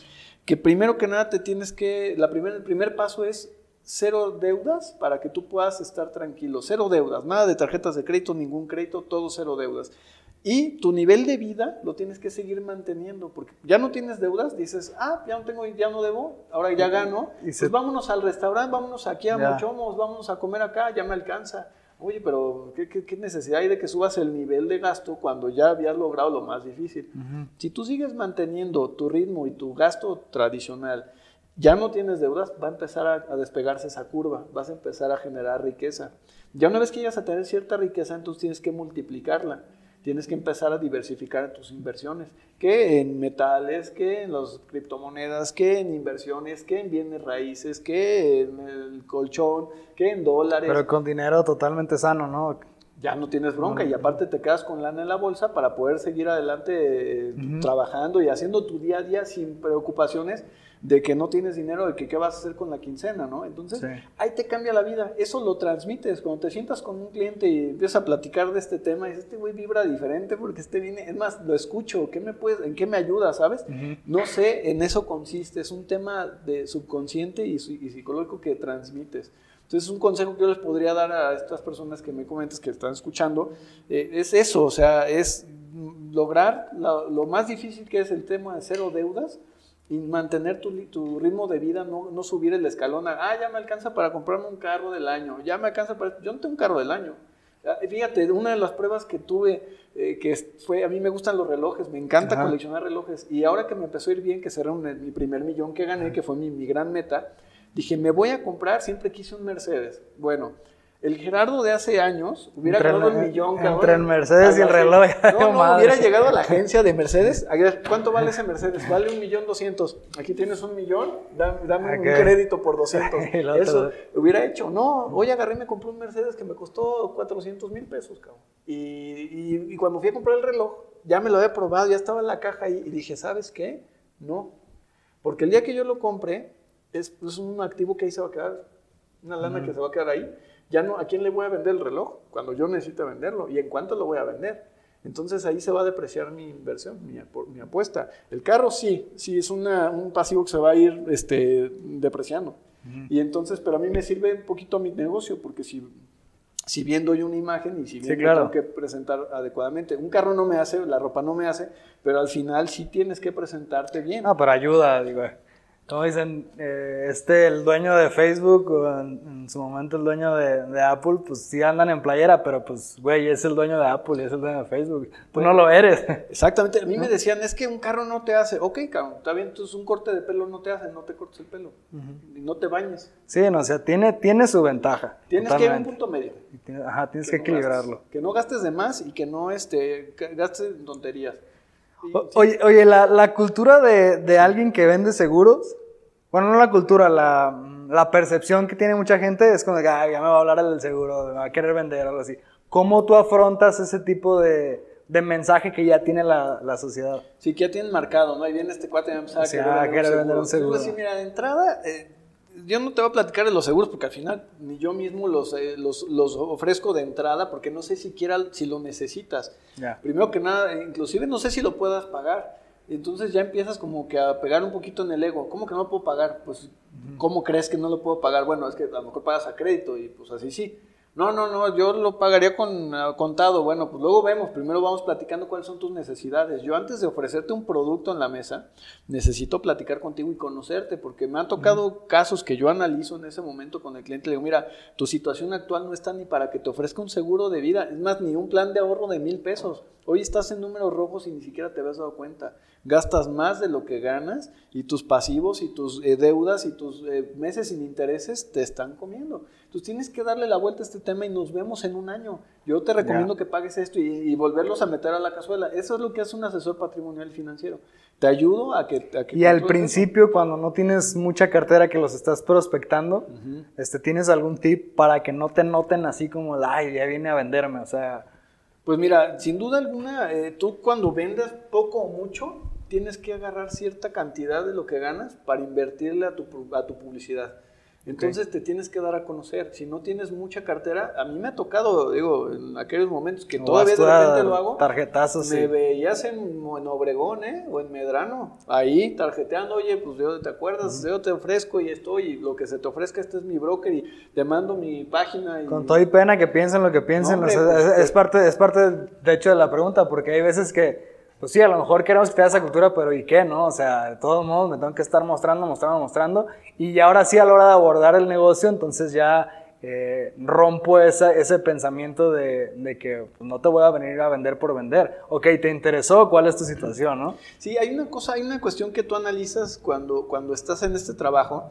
que primero que nada te tienes que, la primer, el primer paso es cero deudas para que tú puedas estar tranquilo, cero deudas, nada de tarjetas de crédito, ningún crédito, todo cero deudas. Y tu nivel de vida lo tienes que seguir manteniendo, porque ya no tienes deudas, dices, ah, ya no tengo, ya no debo, ahora ya gano, Y pues se- vámonos al restaurante, vámonos aquí a. Mochomos, vámonos a comer acá, ya me alcanza. Oye, pero ¿qué, qué, qué necesidad hay de que subas el nivel de gasto cuando ya habías logrado lo más difícil? Si tú sigues manteniendo tu ritmo y tu gasto tradicional, ya no tienes deudas, va a empezar a, a despegarse esa curva, vas a empezar a generar riqueza. Ya una vez que llegas a tener cierta riqueza, entonces tienes que multiplicarla. Tienes que empezar a diversificar tus inversiones, que en metales, que en las criptomonedas, que en inversiones, que en bienes raíces, que en el colchón, que en dólares. Pero con dinero totalmente sano, ¿no? Ya no tienes bronca y aparte te quedas con lana en la bolsa para poder seguir adelante eh, trabajando y haciendo tu día a día sin preocupaciones de que no tienes dinero, de que qué vas a hacer con la quincena, ¿no? Entonces, Sí. ahí te cambia la vida. Eso lo transmites. Cuando te sientas con un cliente y empiezas a platicar de este tema, y dices, este güey vibra diferente porque este viene, es más, lo escucho, ¿qué me puedes, ¿en qué me ayuda, sabes? No sé, en eso consiste. Es un tema de subconsciente y, su- y psicológico que transmites. Entonces, un consejo que yo les podría dar a estas personas que me comentas que están escuchando eh, es eso, o sea, es lograr la- lo más difícil que es el tema de cero deudas y mantener tu, tu ritmo de vida, no, no subir el escalón a, ah, ya me alcanza para comprarme un carro del año, ya me alcanza para... Yo no tengo un carro del año. Ah, Fíjate, una de las pruebas que tuve, eh, que fue, a mí me gustan los relojes, me encanta Ajá. coleccionar relojes, y ahora que me empezó a ir bien, que cerré un- mi primer millón que gané, que fue mi, mi gran meta, dije, me voy a comprar, siempre quise un Mercedes. Bueno, el Gerardo de hace años hubiera Entre ganado el- millón, entre cabrón. el Mercedes y el reloj, No, no, hubiera llegado a la agencia de Mercedes. ¿Cuánto vale ese Mercedes? Vale un millón doscientos. Aquí tienes un millón, dame, dame un crédito por 200. Y el otro- Eso hubiera hecho. No, hoy agarré y me compré un Mercedes que me costó 400 mil pesos, cabrón. Y, y- y cuando fui a comprar el reloj, ya me lo había probado, ya estaba en la caja ahí y dije, ¿sabes qué? No. Porque el día que yo lo compré, es, es un activo que ahí se va a quedar, una lana que se va a quedar ahí. Ya no, ¿a quién le voy a vender el reloj? Cuando yo necesite venderlo. ¿Y en cuánto lo voy a vender? Entonces ahí se va a depreciar mi inversión, mi, apu- mi apuesta. El carro sí, sí es una- un pasivo que se va a ir este, depreciando. Y entonces, pero a mí me sirve un poquito a mi negocio, porque si, si bien doy una imagen y si bien me claro. tengo que presentar adecuadamente. Un carro no me hace, la ropa no me hace, pero al final sí tienes que presentarte bien. No, pero ayuda, digo. Como dicen, eh, este, el dueño de Facebook, o en, en su momento el dueño de, de Apple, pues sí andan en playera, pero pues, güey, es el dueño de Apple y es el dueño de Facebook. Tú no lo eres. Exactamente, a mí me decían, es que un carro no te hace, ok, cabrón, está bien, entonces un corte de pelo no te hace, no te cortes el pelo, y no te bañes. Sí, no, o sea, tiene, tiene su ventaja. Tienes que ir a un punto medio. Tiene- Ajá, tienes que que no gastes- equilibrarlo. que no gastes de más y que no este, gastes en tonterías. Oye, oye la, la cultura de, de alguien que vende seguros, bueno, no la cultura, la, la percepción que tiene mucha gente es como que "Ay, ya me va a hablar del seguro, me va a querer vender, algo así. ¿Cómo tú afrontas ese tipo de, de mensaje que ya tiene la, la sociedad? Sí, que ya tienen marcado, ¿no? Ahí viene este cuate y me empezaba a querer ah, vender un vender un seguro. decía, mira, de entrada, eh, yo no te voy a platicar de los seguros porque al final ni yo mismo los, eh, los, los ofrezco de entrada porque no sé siquiera si lo necesitas. Ya. Primero que nada, inclusive no sé si lo puedas pagar. Entonces ya empiezas como que a pegar un poquito en el ego. ¿Cómo que no lo puedo pagar? Pues, ¿cómo crees que no lo puedo pagar? Bueno, es que a lo mejor pagas a crédito y pues así sí. No, no, no, yo lo pagaría con ah, contado. Bueno, pues luego vemos. Primero vamos platicando cuáles son tus necesidades. Yo antes de ofrecerte un producto en la mesa, necesito platicar contigo y conocerte, porque me han tocado casos que yo analizo en ese momento con el cliente. Le digo, mira, tu situación actual no está ni para que te ofrezca un seguro de vida, es más, ni un plan de ahorro de mil pesos. Hoy estás en números rojos y ni siquiera te habías dado cuenta. Gastas más de lo que ganas y tus pasivos y tus eh, deudas y tus eh, meses sin intereses te están comiendo. Entonces tienes que darle la vuelta a este tema y nos vemos en un año. Yo te recomiendo que pagues esto y, y volverlos a meter a la cazuela. Eso es lo que hace un asesor patrimonial financiero. Te ayudo a que... a que Y al eso. principio, cuando no tienes mucha cartera que los estás prospectando, este, ¿tienes algún tip para que no te noten así como, ay, ya viene a venderme? O sea, Pues mira, sin duda alguna, eh, tú cuando vendas poco o mucho, tienes que agarrar cierta cantidad de lo que ganas para invertirle a tu, a tu publicidad. Entonces te tienes que dar a conocer. Si no tienes mucha cartera, a mí me ha tocado, digo, en aquellos momentos que todavía de repente lo hago. Tarjetazos, Me sí. veías en, en Obregón, ¿eh? O en Medrano. Ahí, tarjeteando, oye, pues yo te acuerdas, yo te ofrezco y estoy, y lo que se te ofrezca, este es mi broker y te mando mi página. Y, Con todo y pena que piensen lo que piensen, No, o sea, hombre, pues, es, es parte, es parte, de hecho, de la pregunta, porque hay veces que, pues sí, a lo mejor queremos que te esa cultura, pero ¿y qué, no? O sea, de todos modos me tengo que estar mostrando, mostrando, mostrando, y ahora sí, a la hora de abordar el negocio, entonces ya eh, rompo esa, ese pensamiento de, de que pues, no te voy a venir a vender por vender. Ok, te interesó, ¿cuál es tu situación, no? Sí, hay una cosa, hay una cuestión que tú analizas cuando, cuando estás en este trabajo.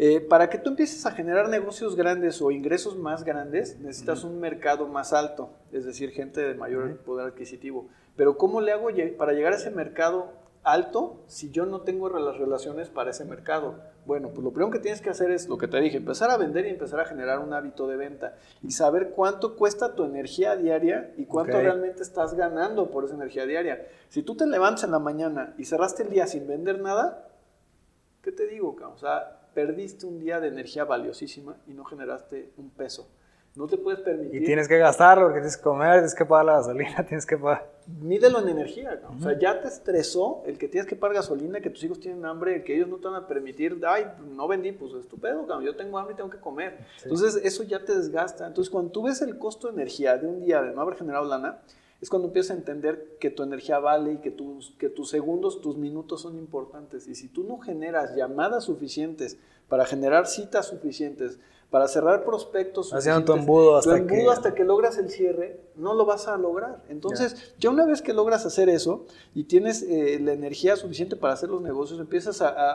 Eh, para que tú empieces a generar negocios grandes o ingresos más grandes, necesitas un mercado más alto, es decir, gente de mayor poder adquisitivo. Pero ¿cómo le hago para llegar a ese mercado alto si yo no tengo las relaciones para ese mercado? Bueno, pues lo primero que tienes que hacer es lo que te dije, empezar a vender y empezar a generar un hábito de venta y saber cuánto cuesta tu energía diaria y cuánto realmente estás ganando por esa energía diaria. Si tú te levantas en la mañana y cerraste el día sin vender nada, ¿qué te digo? cabrón? O sea, perdiste un día de energía valiosísima y no generaste un peso. No te puedes permitir. Y tienes que gastarlo porque tienes que comer, tienes que pagar la gasolina, tienes que pagar... Mídelo en energía. cabrón. O sea, ya te estresó el que tienes que pagar gasolina, que tus hijos tienen hambre, el que ellos no te van a permitir. Ay, no vendí, pues estupendo, cabrón. Yo tengo hambre y tengo que comer. Entonces, eso ya te desgasta. Entonces, cuando tú ves el costo de energía de un día de no haber generado lana, es cuando empiezas a entender que tu energía vale y que tus, que tus segundos, tus minutos son importantes. Y si tú no generas llamadas suficientes para generar citas suficientes, para cerrar prospectos Haciendo tu embudo hasta tu embudo que- hasta que logras el cierre, no lo vas a lograr. Entonces, ya una vez que logras hacer eso y tienes eh, la energía suficiente para hacer los negocios, empiezas a, a-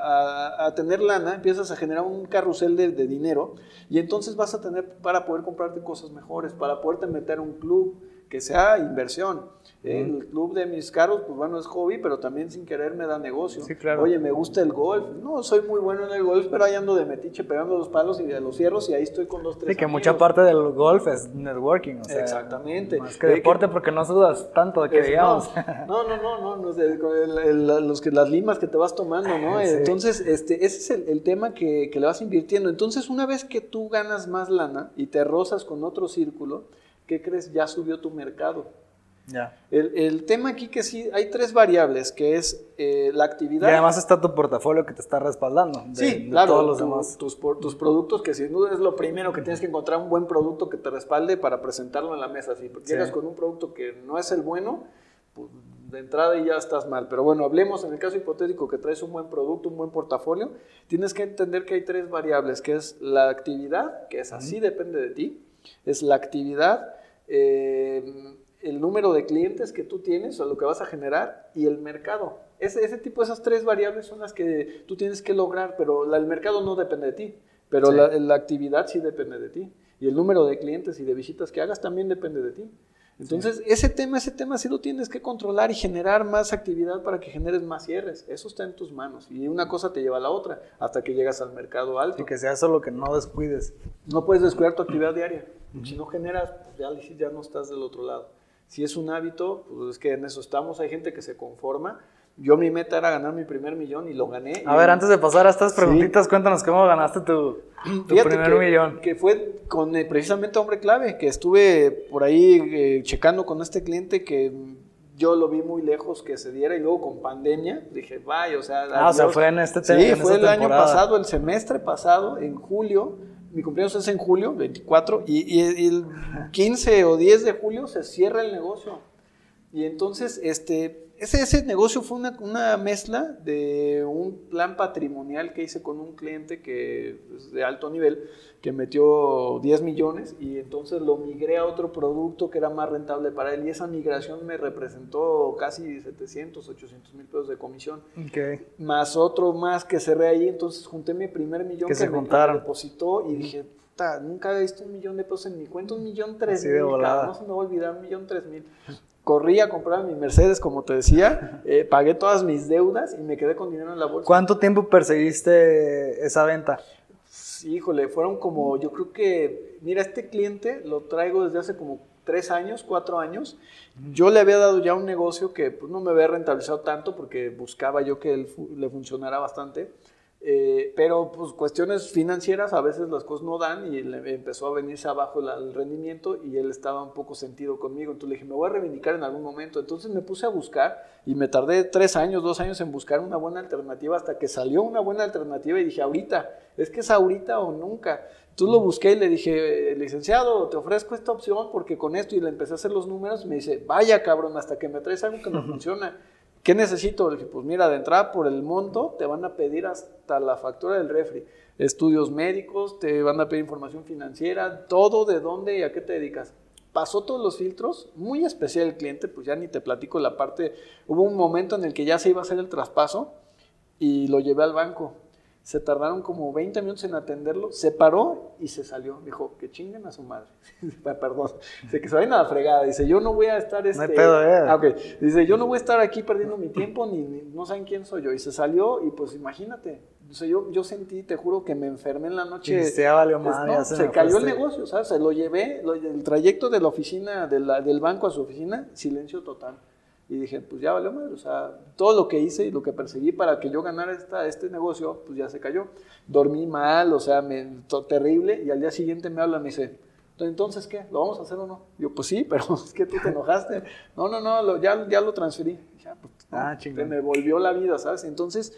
a- a tener lana, empiezas a generar un carrusel de, de dinero y entonces vas a tener para poder comprarte cosas mejores, para poderte meter a un club que sea inversión. El club de mis carros, pues bueno, es hobby, pero también sin querer me da negocio. Sí, claro. Oye, me gusta el golf. No, soy muy bueno en el golf, pero ahí ando de metiche pegando los palos y de los cierros y ahí estoy con dos, tres Sí, que amigos. mucha parte del golf es networking, o sea, Exactamente. Más que deporte que- porque no sudas tanto de que Es- digamos. No, no, no, no, no, el- el- los que, las limas que te vas tomando, ¿no? Sí. Entonces, este, ese es el, el tema que, que le vas invirtiendo. Entonces, una vez que tú ganas más lana y te rozas con otro círculo, ¿qué crees? Ya subió tu mercado. ya. El, el tema aquí que sí, hay tres variables, que es eh, la Y actividad. además está tu portafolio que te está respaldando. de- Sí, de claro, todos los tu- demás. Tus, por- tus productos, que sin duda es lo primero que tienes que encontrar un buen producto que te respalde para presentarlo en la mesa. Si llegas con un producto que no es el bueno, pues de entrada y ya estás mal. Pero bueno, hablemos en el caso hipotético que traes un buen producto, un buen portafolio, tienes que entender que hay tres variables, que es la actividad, que es así, depende de ti, es la actividad, eh, el número de clientes que tú tienes o lo que vas a generar y el mercado. Ese, ese tipo, esas tres variables son las que tú tienes que lograr, pero la- el mercado no depende de ti, pero Sí. la, la actividad sí depende de ti. Y el número de clientes y de visitas que hagas también depende de ti. Entonces, ese tema, ese tema sí lo tienes que controlar y generar más actividad para que generes más cierres. Eso está en tus manos. Y una cosa te lleva a la otra hasta que llegas al mercado alto. Y que sea eso lo que no descuides. No puedes descuidar tu actividad diaria. Si no generas, ya, ya no estás del otro lado. Si es un hábito, pues es que en eso estamos. Hay gente que se conforma. Yo mi meta era ganar mi primer millón y lo gané. A Y- ver, antes de pasar a estas preguntitas, cuéntanos cómo ganaste tu, primer que, millón. que fue con precisamente Hombre Clave, que estuve por ahí eh, checando con este cliente que yo lo vi muy lejos que se diera y luego con pandemia dije, vaya, o sea... Ah, o sea, adiós". fue en este Sí, en fue el año pasado, el semestre pasado, en julio. Mi cumpleaños es en julio, 24, y, y- y el 15 o 10 de julio se cierra el negocio. Y entonces, este, ese, ese negocio fue una, una mezcla de un plan patrimonial que hice con un cliente que es de alto nivel, que metió 10 millones y entonces lo migré a otro producto que era más rentable para él y esa migración me representó casi 700, 800 mil pesos de comisión Ok. más otro más que cerré ahí, entonces junté mi primer millón Que que, se me juntaron. depositó y dije, puta, nunca había visto un millón de pesos en mi cuenta, un millón tres Así de mil, volada. cabrón, no se me va a olvidar, un millón tres mil. Corrí a comprar mi Mercedes, como te decía, eh, pagué todas mis deudas y me quedé con dinero en la bolsa. ¿Cuánto tiempo perseguiste esa venta? Híjole, fueron como, yo creo que, mira, este cliente lo traigo desde hace como tres años, cuatro años. Yo le había dado ya un negocio que pues, no me había rentabilizado tanto porque buscaba yo que él fu- le funcionara bastante. Eh, pero pues cuestiones financieras a veces las cosas no dan y le empezó a venirse abajo la- el rendimiento y él estaba un poco sentido conmigo. Entonces le dije, me voy a reivindicar en algún momento. Entonces me puse a buscar y me tardé tres años, dos años en buscar una buena alternativa hasta que salió una buena alternativa y dije, ahorita, es que es ahorita o nunca. Entonces lo busqué y le dije, licenciado, te ofrezco esta opción porque con esto y le empecé a hacer los números, me dice, vaya cabrón, hasta que me traes algo que me funciona. ¿Qué necesito? Le dije, pues mira, de entrada por el monto te van a pedir hasta la factura del refri, estudios médicos, te van a pedir información financiera, todo de dónde y a qué te dedicas. Pasó todos los filtros, muy especial el cliente, pues ya ni te platico la parte, hubo un momento en el que ya se iba a hacer el traspaso y lo llevé al banco. Se tardaron como 20 minutos en atenderlo, se paró y se salió. Dijo, que chinguen a su madre. Perdón, dice que se vayan a la fregada. Dice, yo no voy a estar este... hay pedo, eh. Ah. Dice, yo no voy a estar aquí perdiendo mi tiempo, ni, ni- no saben quién soy yo. Y se salió y pues imagínate. O sea, yo, yo sentí, te juro, que me enfermé en la noche. Dijiste, "Ya valió Es- madre, no, se cayó el este". negocio, ¿sabes? Se lo llevé, lo- el trayecto de la oficina, de la- del banco a su oficina, silencio total. Y dije, pues ya valió madre, o sea, todo lo que hice y lo que perseguí para que yo ganara esta, este negocio, pues ya se cayó. Dormí mal, o sea, me, terrible, y al día siguiente me habla, me dice, entonces, ¿qué? ¿Lo vamos a hacer o no? Yo, pues sí, pero es que tú te enojaste. No, no, no, lo- ya, ya lo transferí. Ya, pues, Ah, chingón. me volvió la vida, ¿sabes? Entonces,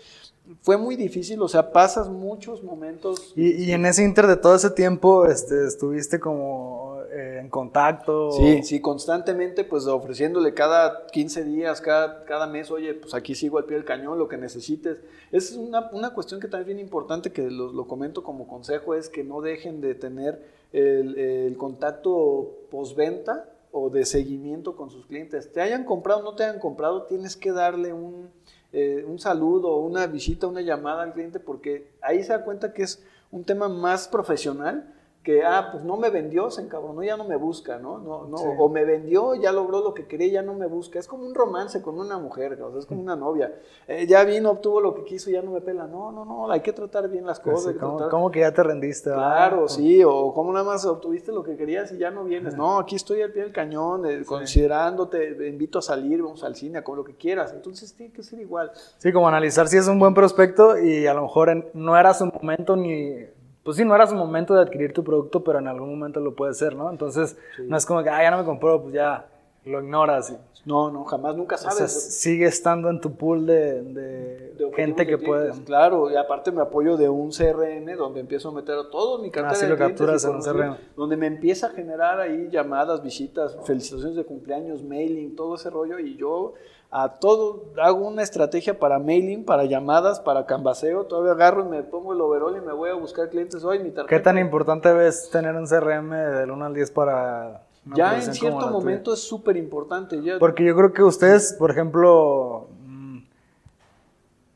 fue muy difícil, o sea, pasas muchos momentos Y, y en ese inter de todo ese tiempo, este, estuviste como eh, en contacto. Sí, sí, constantemente, pues ofreciéndole cada 15 días, cada, cada mes, oye, pues aquí sigo al pie del cañón, lo que necesites. Es una, una cuestión que también es bien importante, que lo, comento como consejo, es que no dejen de tener el, contacto postventa o de seguimiento con sus clientes. Te hayan comprado no te hayan comprado, tienes que darle un, eh, un saludo, una visita, una llamada al cliente, porque ahí se da cuenta que es un tema más profesional que, ah, pues no me vendió, se encabronó, ya no me busca, ¿no? no, no Sí. O me vendió, ya logró lo que quería, ya no me busca. Es como un romance con una mujer, o sea, es como una novia. Eh, ya vino, obtuvo lo que quiso, ya no me pela. No, no, no, hay que tratar bien las Pues cosas. sí, ¿cómo, tratar- cómo que ya te rendiste? Claro, sí, o como nada más obtuviste lo que querías y ya no vienes. No, aquí estoy al pie del cañón, eh, considerándote, te invito a salir, vamos al cine, con lo que quieras. Entonces tiene que ser igual. Sí, como analizar si es un buen prospecto y a lo mejor no era su momento ni... Pues sí, no era su momento de adquirir tu producto, pero en algún momento lo puede ser, ¿no? Entonces, no es como que, ah, ya no me compró, pues ya lo ignoras. y- No, no, jamás, nunca O sabes. sea, sigue estando en tu pool de, de gente que puede... Claro, y aparte me apoyo de un CRM donde empiezo a meter a todo mi cartera Ah, sí de lo capturas en un CRM. Donde me empieza a generar ahí llamadas, visitas, felicitaciones de cumpleaños, mailing, todo ese rollo. Y yo a todo hago una estrategia para mailing, para llamadas, para canvaseo. Todavía agarro y me pongo el overall y me voy a buscar clientes hoy. Mi tarjeta. ¿Qué tan importante ves tener un CRM del 1 al 10 para... una Ya en cierto tuya? momento es súper importante. Ya, Porque yo creo que ustedes, por ejemplo, mm,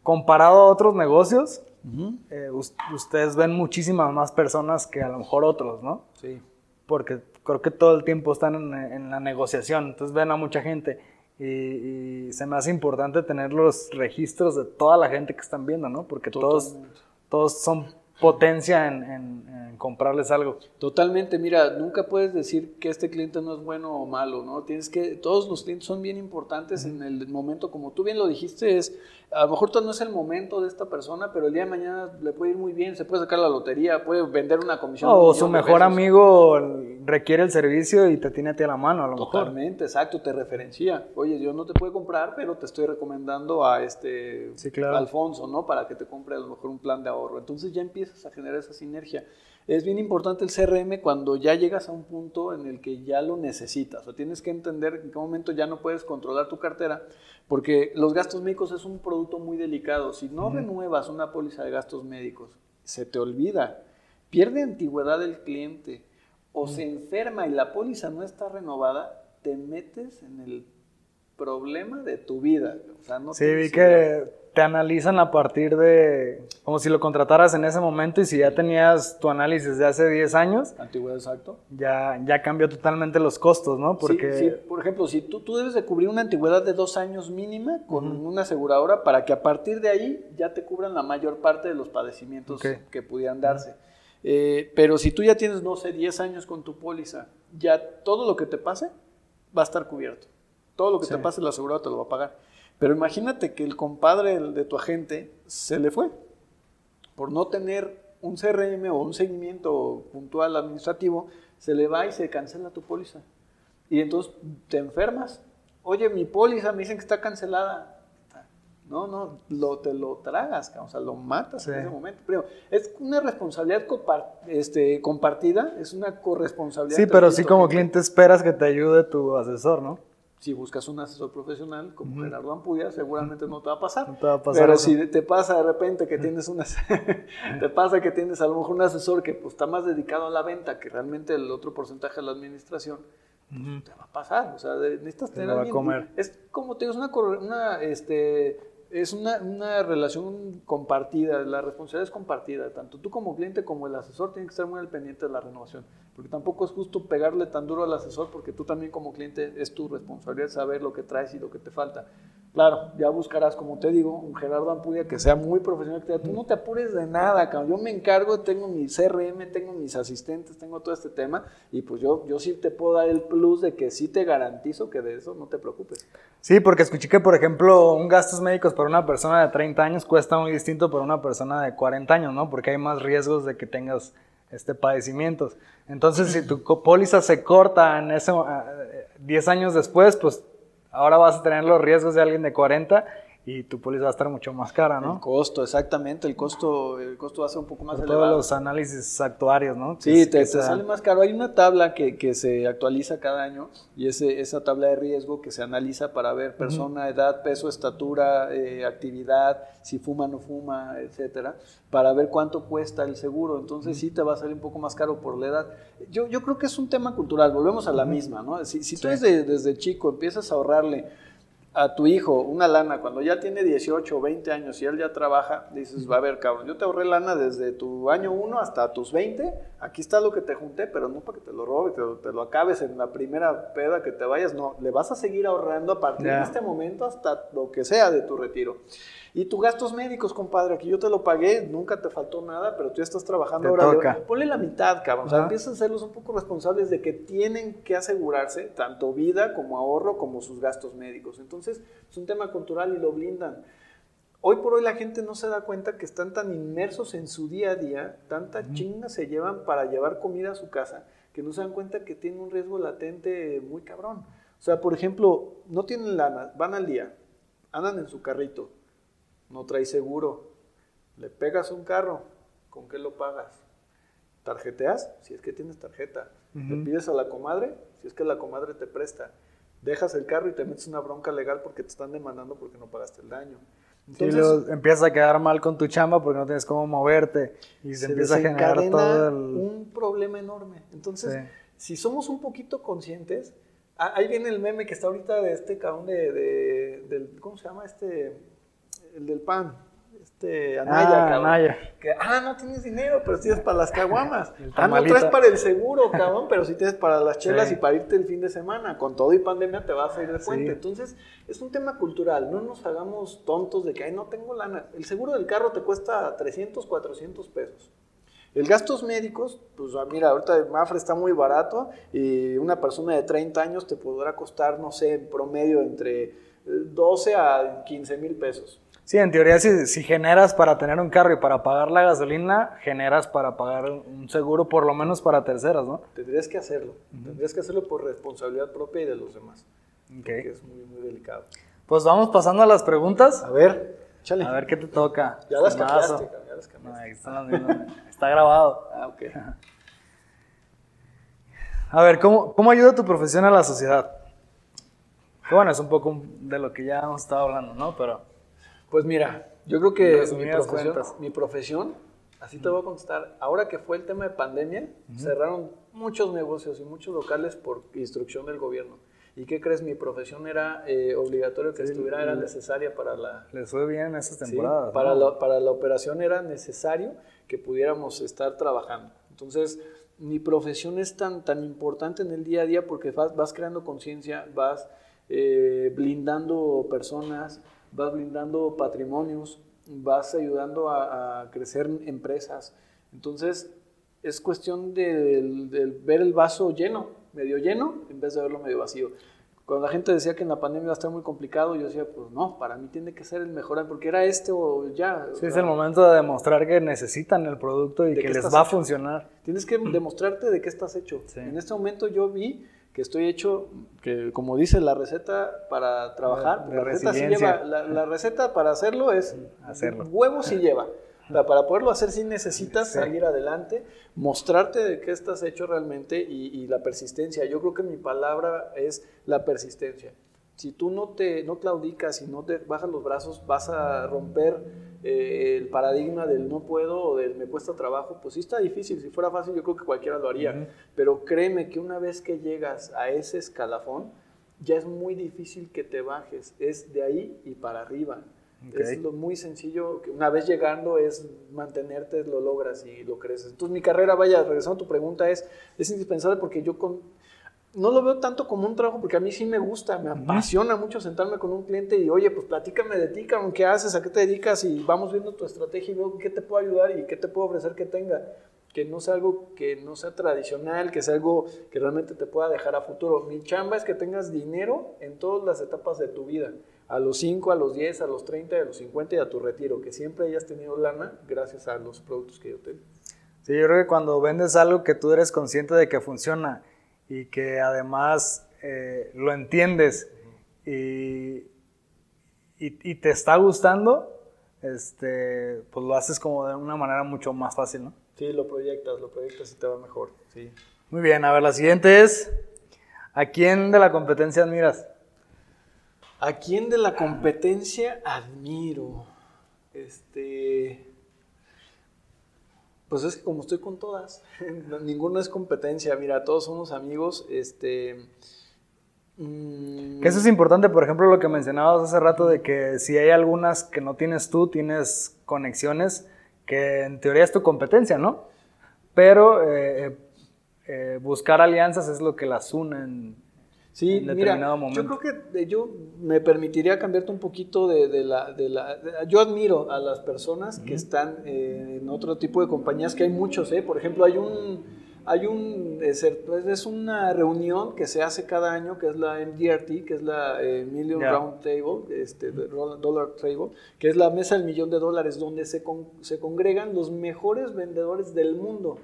comparado a otros negocios, eh, us- ustedes ven muchísimas más personas que a lo mejor otros, ¿no? Sí. Porque creo que todo el tiempo están en, en la negociación, entonces ven a mucha gente. Y, y se me hace importante tener los registros de toda la gente que están viendo, ¿no? Porque todos, todos son potencia en, en- en comprarles algo. Totalmente, mira, nunca puedes decir que este cliente no es bueno o malo, ¿no? Tienes que, todos los clientes son bien importantes en el momento, como tú bien lo dijiste, es, a lo mejor no es el momento de esta persona, pero el día de mañana le puede ir muy bien, se puede sacar la lotería, puede vender una comisión. un O su mejor amigo requiere el servicio y te tiene a ti a la mano, a lo mejor. Totalmente, exacto, te referencia. Oye, yo no te puedo comprar, pero te estoy recomendando a este Sí, claro. Alfonso, ¿no? Para que te compre a lo mejor un plan de ahorro. Entonces ya empiezas a generar esa sinergia. Es bien importante el CRM cuando ya llegas a un punto en el que ya lo necesitas. O tienes que entender en qué momento ya no puedes controlar tu cartera, porque los gastos médicos es un producto muy delicado. Si no renuevas una póliza de gastos médicos, se te olvida, pierde antigüedad el cliente o se enferma y la póliza no está renovada, te metes en el problema de tu vida. O sea, no Sí, vi que te analizan a partir de, como si lo contrataras en ese momento y si ya tenías tu análisis de hace 10 años, Antigüedad, exacto. ya, ya cambió totalmente los costos, ¿no? Porque Sí, sí, por ejemplo, si tú, tú debes de cubrir una antigüedad de dos años mínima con una aseguradora para que a partir de ahí ya te cubran la mayor parte de los padecimientos que pudieran darse. Eh, pero si tú ya tienes, no sé, 10 años con tu póliza, ya todo lo que te pase va a estar cubierto. Todo lo que Sí. te pase la aseguradora te lo va a pagar. Pero imagínate que el compadre de tu agente se le fue por no tener un CRM o un seguimiento puntual administrativo, se le va y se cancela tu póliza. Y entonces te enfermas. Oye, mi póliza me dicen que está cancelada. No, no, lo, te lo tragas, o sea, lo matas en ese momento. Pero es una responsabilidad este, compartida, es una corresponsabilidad. sí, pero sí como cliente esperas que te ayude tu asesor, ¿no? Si buscas un asesor profesional como Gerardo Ampudia, seguramente no te va a pasar. No te va a pasar Pero eso. si te pasa de repente que tienes una, te pasa que tienes a lo mejor un asesor que pues, está más dedicado a la venta que realmente el otro porcentaje a la administración, pues, te va a pasar. O sea, de- necesitas Te tener lo va a comer. Es como te digo, es una, una, este, es una, una relación compartida, la responsabilidad es compartida, tanto tú como cliente como el asesor tienen que estar muy al pendiente de la renovación, porque tampoco es justo pegarle tan duro al asesor, porque tú también como cliente es tu responsabilidad saber lo que traes y lo que te falta. Claro, ya buscarás, como te digo, un Gerardo Ampudia que sea muy profesional, que te diga, tú no te apures de nada, cabrón. yo me encargo, tengo mi CRM, tengo mis asistentes, tengo todo este tema, y pues yo, yo sí te puedo dar el plus de que sí te garantizo que de eso no te preocupes. Sí, porque escuché que, por ejemplo, un gastos médicos para una persona de 30 años cuesta muy distinto para una persona de 40 años, ¿no? Porque hay más riesgos de que tengas este padecimientos. Entonces, si tu póliza se corta en ese, ah, eh, 10 años después, pues ahora vas a tener los riesgos de alguien de 40 y tu póliza va a estar mucho más cara, El ¿no? costo, exactamente, el costo, el costo va a ser un poco más Por elevado. todos los análisis actuarios, ¿no? Que Sí, es- te, te sea- sale más caro. Hay una tabla que, que se actualiza cada año y ese, esa tabla de riesgo que se analiza para ver persona, edad, peso, estatura, eh, actividad, si fuma o no fuma, etcétera, para ver cuánto cuesta el seguro. Entonces sí te va a salir un poco más caro por la edad. Yo, yo creo que es un tema cultural, volvemos a la misma, ¿no? Si, si tú desde, desde chico empiezas a ahorrarle a tu hijo una lana cuando ya tiene 18 o 20 años y él ya trabaja, dices, va a ver, cabrón, yo te ahorré lana desde tu año 1 hasta tus 20, aquí está lo que te junté, pero no para que te lo robe, te, lo- te lo acabes en la primera peda que te vayas, no, le vas a seguir ahorrando a partir de este momento hasta lo que sea de tu retiro. Y tus gastos médicos, compadre, aquí yo te lo pagué, nunca te faltó nada, pero tú ya estás trabajando Te ahora. toca. ponle la mitad, cabrón. O sea, Ajá. empiezas a hacerlos un poco responsables de que tienen que asegurarse tanto vida como ahorro como sus gastos médicos. Entonces, es un tema cultural y lo blindan. Hoy por hoy la gente no se da cuenta que están tan inmersos en su día a día, tanta chinga se llevan para llevar comida a su casa, que no se dan cuenta que tienen un riesgo latente muy cabrón. O sea, por ejemplo, no tienen lana, van al día, andan en su carrito, no trae seguro, le pegas un carro, ¿con qué lo pagas? ¿Tarjeteas? Si es que tienes tarjeta. Le pides a la comadre, si es que la comadre te presta. Dejas el carro y te metes una bronca legal porque te están demandando porque no pagaste el daño. Y Entonces, luego empiezas a quedar mal con tu chamba porque no tienes cómo moverte y se, se empieza a generar todo el... un problema enorme. Entonces, Sí. si somos un poquito conscientes, ah, ahí viene el meme que está ahorita de este cabrón de, de- del, ¿cómo se llama este? El del pan, este Anaya, Ah, cabrón. Anaya. Que, ah, no tienes dinero, pero sí tienes para las caguamas. Ah, no traes para el seguro, cabrón, pero sí tienes para las chelas Sí. y para irte el fin de semana. Con todo y pandemia te vas a ir de puente. Sí. Entonces, es un tema cultural. No nos hagamos tontos de que, ay, no tengo lana. El seguro del carro te cuesta 300, 400 pesos. El gastos médicos, pues ah, mira, ahorita Mafre está muy barato y una persona de 30 años te podrá costar, no sé, en promedio entre 12 a 15 mil pesos. Sí, en teoría, si, si generas para tener un carro y para pagar la gasolina, generas para pagar un seguro, por lo menos para terceras, ¿no? Tendrías que hacerlo. Tendrías que hacerlo por responsabilidad propia y de los demás. Ok. Que es muy, muy delicado. Pues vamos pasando a las preguntas. A ver, échale. A ver qué te toca. Ya las cambiaste, ya las No, cambiaste. ahí están las mismas. Está grabado. Ah, ok. A ver, ¿cómo, ¿cómo ayuda tu profesión a la sociedad? Que bueno, es un poco de lo que ya hemos estado hablando, ¿no? Pero Pues mira, yo creo que mi profesión, cuentas. mi profesión, así te voy a contestar, ahora que fue el tema de pandemia, cerraron muchos negocios y muchos locales por instrucción del gobierno. ¿Y qué crees? Mi profesión era eh, obligatorio que estuviera, era necesaria para la, les fue bien en esas Sí, temporadas. para, ¿no? la, para la operación era necesario que pudiéramos estar trabajando. Entonces, mi profesión es tan, tan importante en el día a día porque vas, vas creando conciencia, vas eh, blindando personas, vas blindando patrimonios, vas ayudando a, a crecer empresas. Entonces, es cuestión de, de ver el vaso lleno, medio lleno, en vez de verlo medio vacío. Cuando la gente decía que en la pandemia iba a estar muy complicado, yo decía, pues no, para mí tiene que ser el mejor, porque era este o ya. Sí, es el momento de demostrar que necesitan el producto y ¿De que les va a funcionar. Tienes que demostrarte de qué estás hecho. Sí. En este momento yo vi que estoy hecho, que como dice la receta para trabajar, de la, receta sí lleva, la, la receta para hacerlo es Hacerlo. huevo sí lleva. O sea, para poderlo hacer sí necesitas Sí. salir adelante, mostrarte de qué estás hecho realmente y, y la persistencia. Yo creo que mi palabra es la persistencia. Si tú no te no claudicas y no te bajas los brazos, vas a romper eh, el paradigma del no puedo o del me cuesta trabajo. Pues sí está difícil. Si fuera fácil, yo creo que cualquiera lo haría. Pero créeme que una vez que llegas a ese escalafón, ya es muy difícil que te bajes. Es de ahí y para arriba. Es lo muy sencillo, que una vez llegando es mantenerte, lo logras y lo creces. Entonces mi carrera, vaya, regresando a tu pregunta, es, es indispensable porque yo con, no lo veo tanto como un trabajo porque a mí sí me gusta, me apasiona mucho sentarme con un cliente y, oye, pues platícame de ti, ¿qué haces? ¿A qué te dedicas? Y vamos viendo tu estrategia y veo qué te puedo ayudar y qué te puedo ofrecer que tenga. Que no sea algo que no sea tradicional, que sea algo que realmente te pueda dejar a futuro. Mi chamba es que tengas dinero en todas las etapas de tu vida. A los 5, a los 10, a los 30, a los 50 y a tu retiro. Que siempre hayas tenido lana gracias a los productos que yo tengo. Sí, yo creo que cuando vendes algo que tú eres consciente de que funciona y que además eh, lo entiendes y, y- y te está gustando, este, pues lo haces como de una manera mucho más fácil, ¿no? Sí, lo proyectas, lo proyectas y te va mejor. Sí. Muy bien, a ver, la siguiente es, ¿a quién de la competencia admiras? ¿A quién de la competencia admiro? Este. Pues es que como estoy con todas, no, ninguno es competencia. Mira, todos somos amigos. Este. mm, eso es importante, por ejemplo, lo que mencionabas hace rato de que si hay algunas que no tienes tú, tienes conexiones que en teoría es tu competencia, ¿no? Pero eh, eh, eh, buscar alianzas es lo que las une en, Sí, en mira, momento. yo creo que de- yo me permitiría cambiarte un poquito de, de la, de la- de- Yo admiro a las personas que están eh, en otro tipo de compañías, que hay muchos, ¿eh? Por ejemplo, hay un... Hay un, es, es una reunión que se hace cada año, que es la MDRT, que es la eh, Million. Round Table, este, Dollar Table, que es la mesa del millón de dólares, donde se, con- se congregan los mejores vendedores del mundo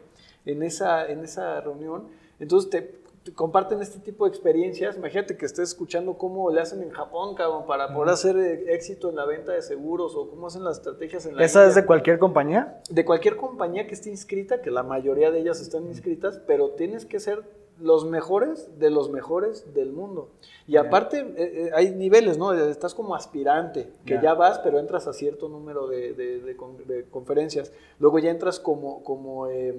en esa, en esa reunión. Entonces te comparten este tipo de experiencias. Imagínate que estés escuchando cómo le hacen en Japón, cabrón, para poder hacer eh, éxito en la venta de seguros o cómo hacen las estrategias en la ¿Esa es de cualquier compañía? de cualquier compañía que esté inscrita, que la mayoría de ellas están inscritas, pero tienes que ser los mejores de los mejores del mundo. Y aparte, eh, eh, hay niveles, ¿no? Estás como aspirante, que Ya. ya vas, pero entras a cierto número de, de- de con- de conferencias. Luego ya entras como, como eh,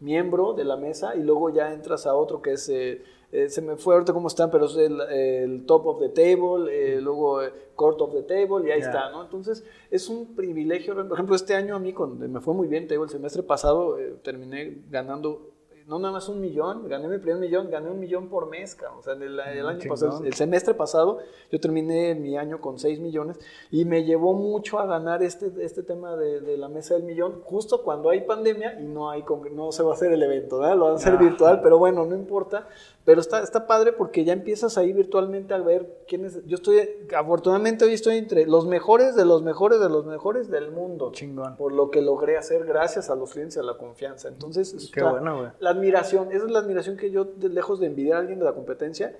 miembro de la mesa y luego ya entras a otro que es... eh, eh, se me fue ahorita cómo están, pero es el, el top of the table, eh, luego court of the table, y ahí está, ¿no? Entonces, es un privilegio. Por ejemplo, este año a mí cuando me fue muy bien, te digo, el semestre pasado terminé ganando, no nada más un millón, gané mi primer millón, gané un millón por mes, cabrón. O sea, el, el año chingón. pasado, el semestre pasado, yo terminé mi año con 6 millones y me llevó mucho a ganar este, este tema de, de la mesa del millón, justo cuando hay pandemia y no, hay, no se va a hacer el evento, ¿verdad? Lo van a hacer Ah. virtual, pero bueno, no importa. Pero está, está padre porque ya empiezas ahí virtualmente a ver quiénes. Yo estoy, afortunadamente hoy estoy entre los mejores de los mejores de los mejores del mundo. Chingón. Por lo que logré hacer gracias a los clientes y a la confianza. Entonces, Qué está- bueno, la admiración, esa es la admiración que yo, de lejos de envidiar a alguien de la competencia,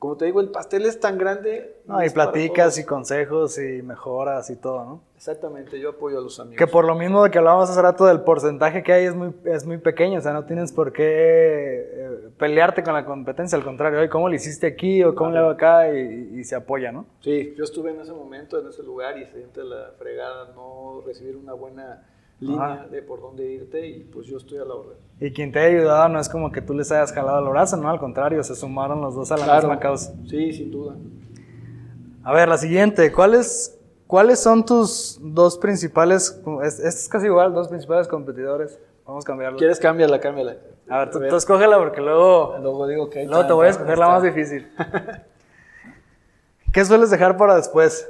como te digo, el pastel es tan grande. No, y platicas y consejos y mejoras y todo, ¿no? Exactamente, yo apoyo a los amigos. Que por lo mismo de que hablábamos hace rato del porcentaje que hay es muy, es muy pequeño, o sea, no tienes por qué eh, pelearte con la competencia, al contrario, ¿cómo le hiciste aquí o cómo le hago acá? Y, y se apoya, ¿no? Sí, yo estuve en ese momento, en ese lugar y se siente la fregada no recibir una buena línea Ajá. de por dónde irte y pues yo estoy a la orden. Y quien te haya ayudado no es como que tú les hayas jalado el brazo, ¿no? Al contrario, se sumaron los dos a la misma causa. Sí, sin duda. A ver, la siguiente, ¿cuáles, ¿cuáles son tus dos principales, es- este es casi igual, dos principales competidores? Vamos a cambiarlo. ¿Quieres cámbiala, cámbiala? A ver, tú, tú escógela porque luego, Luego digo que luego te voy a escoger la más difícil. ¿Qué sueles dejar para después?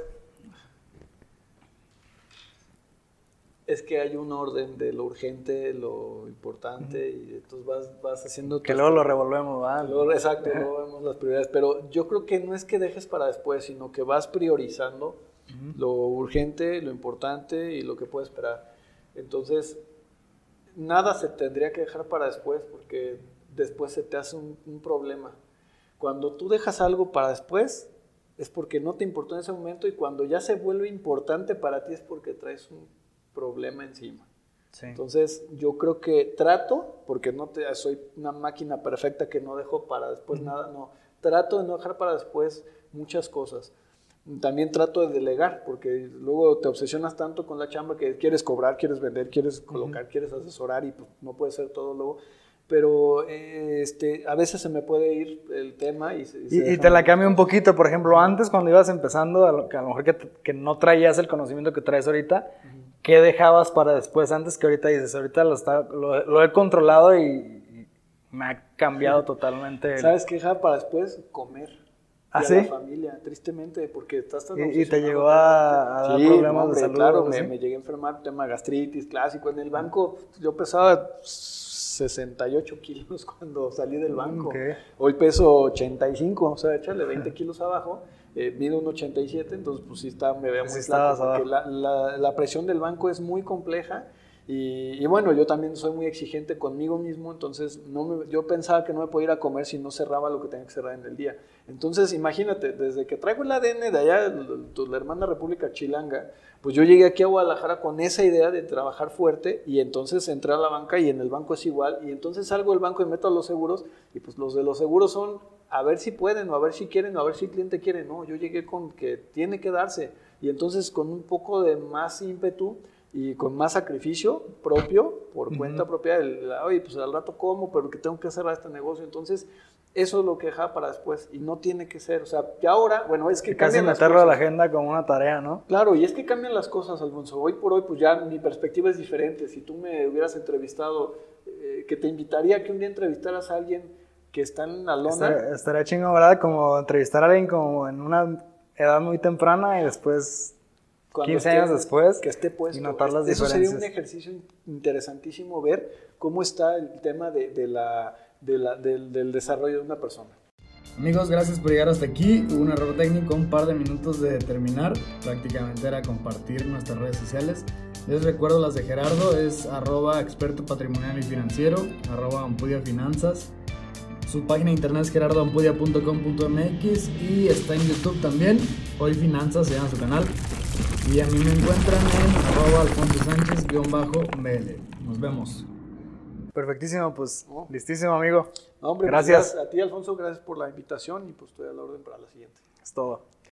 Es que hay un orden de lo urgente, lo importante y entonces vas, vas haciendo... Que luego lo revolvemos, ¿verdad? Luego, exacto, luego vemos las prioridades. Pero yo creo que no es que dejes para después, sino que vas priorizando lo urgente, lo importante y lo que puede esperar. Entonces, nada se tendría que dejar para después porque después se te hace un, un problema. Cuando tú dejas algo para después, es porque no te importó en ese momento y cuando ya se vuelve importante para ti es porque traes un problema encima. Sí. Entonces, yo creo que trato, porque no te, soy una máquina perfecta que no dejo para después nada, no, trato de no dejar para después muchas cosas. También trato de delegar, porque luego te obsesionas tanto con la chamba que quieres cobrar, quieres vender, quieres colocar, quieres asesorar y pues, no puede ser todo luego. Pero eh, este, a veces se me puede ir el tema y, se- se Y, y deja te la cambio un poquito, por ejemplo, antes cuando ibas empezando, a lo, que a lo mejor que, que no traías el conocimiento que traes ahorita, ¿qué dejabas para después antes que ahorita dices, ahorita lo, está, lo, lo he controlado y, me ha cambiado totalmente? el- ¿Sabes qué dejar para después? Comer. ¿Ah, y a sí? la familia, tristemente, porque estás tan Y- y te llegó a- a dar Sí, problemas de hombre, salud o Claro, me, me llegué a enfermar, tema gastritis clásico. En el banco yo pesaba 68 kilos cuando salí del banco. Ok. Hoy peso 85, o sea, échale 20 kilos abajo. Eh, mido un 87, entonces pues sí está, me veo muy flaco, porque la, la- la presión del banco es muy compleja y, bueno, yo también soy muy exigente conmigo mismo, entonces no me- yo pensaba que no me podía ir a comer si no cerraba lo que tenía que cerrar en el día. Entonces imagínate, desde que traigo el ADN de allá, la hermana República Chilanga, pues yo llegué aquí a Guadalajara con esa idea de trabajar fuerte y entonces entré a la banca y en el banco es igual y entonces salgo del banco y meto a los seguros y pues los de los seguros son a ver si pueden o a ver si quieren o a ver si el cliente quiere. No, yo llegué con que tiene que darse y entonces con un poco de más ímpetu y con más sacrificio propio, por cuenta propia, el, oye, pues al rato como, pero que tengo que cerrar este negocio. Entonces, eso es lo que deja para después y no tiene que ser. O sea, que ahora, bueno, es que Casi meterlo a la agenda como una tarea, ¿no? Claro, y es que cambian las cosas, Alfonso. Hoy por hoy, pues ya mi perspectiva es diferente. Si tú me hubieras entrevistado, eh, que te invitaría a que un día entrevistaras a alguien que está en la lona. Estaría, estaría chingón, ¿verdad? Como entrevistar a alguien como en una edad muy temprana y después cuando 15 años después, que esté puesto. y notar las Eso sería un diferencias. ejercicio in- interesantísimo ver cómo está el tema de, de la, de la- del, del desarrollo de una persona. Amigos, gracias por llegar hasta aquí. Hubo un error técnico, un par de minutos de terminar. Prácticamente era compartir nuestras redes sociales. Les recuerdo las de Gerardo, es arroba experto patrimonial y financiero, arroba ampudia finanzas. Su página de internet es gerardoampudia.com.mx y está en YouTube también. Hoy Finanzas se llama su canal. Y a mí me encuentran en arroba alfonso sánchez-bl. Nos vemos. Perfectísimo, pues Oh. listísimo amigo. No, hombre, pues, Gracias. gracias a ti, Alfonso, gracias por la invitación y pues estoy a la orden para la siguiente. Es todo.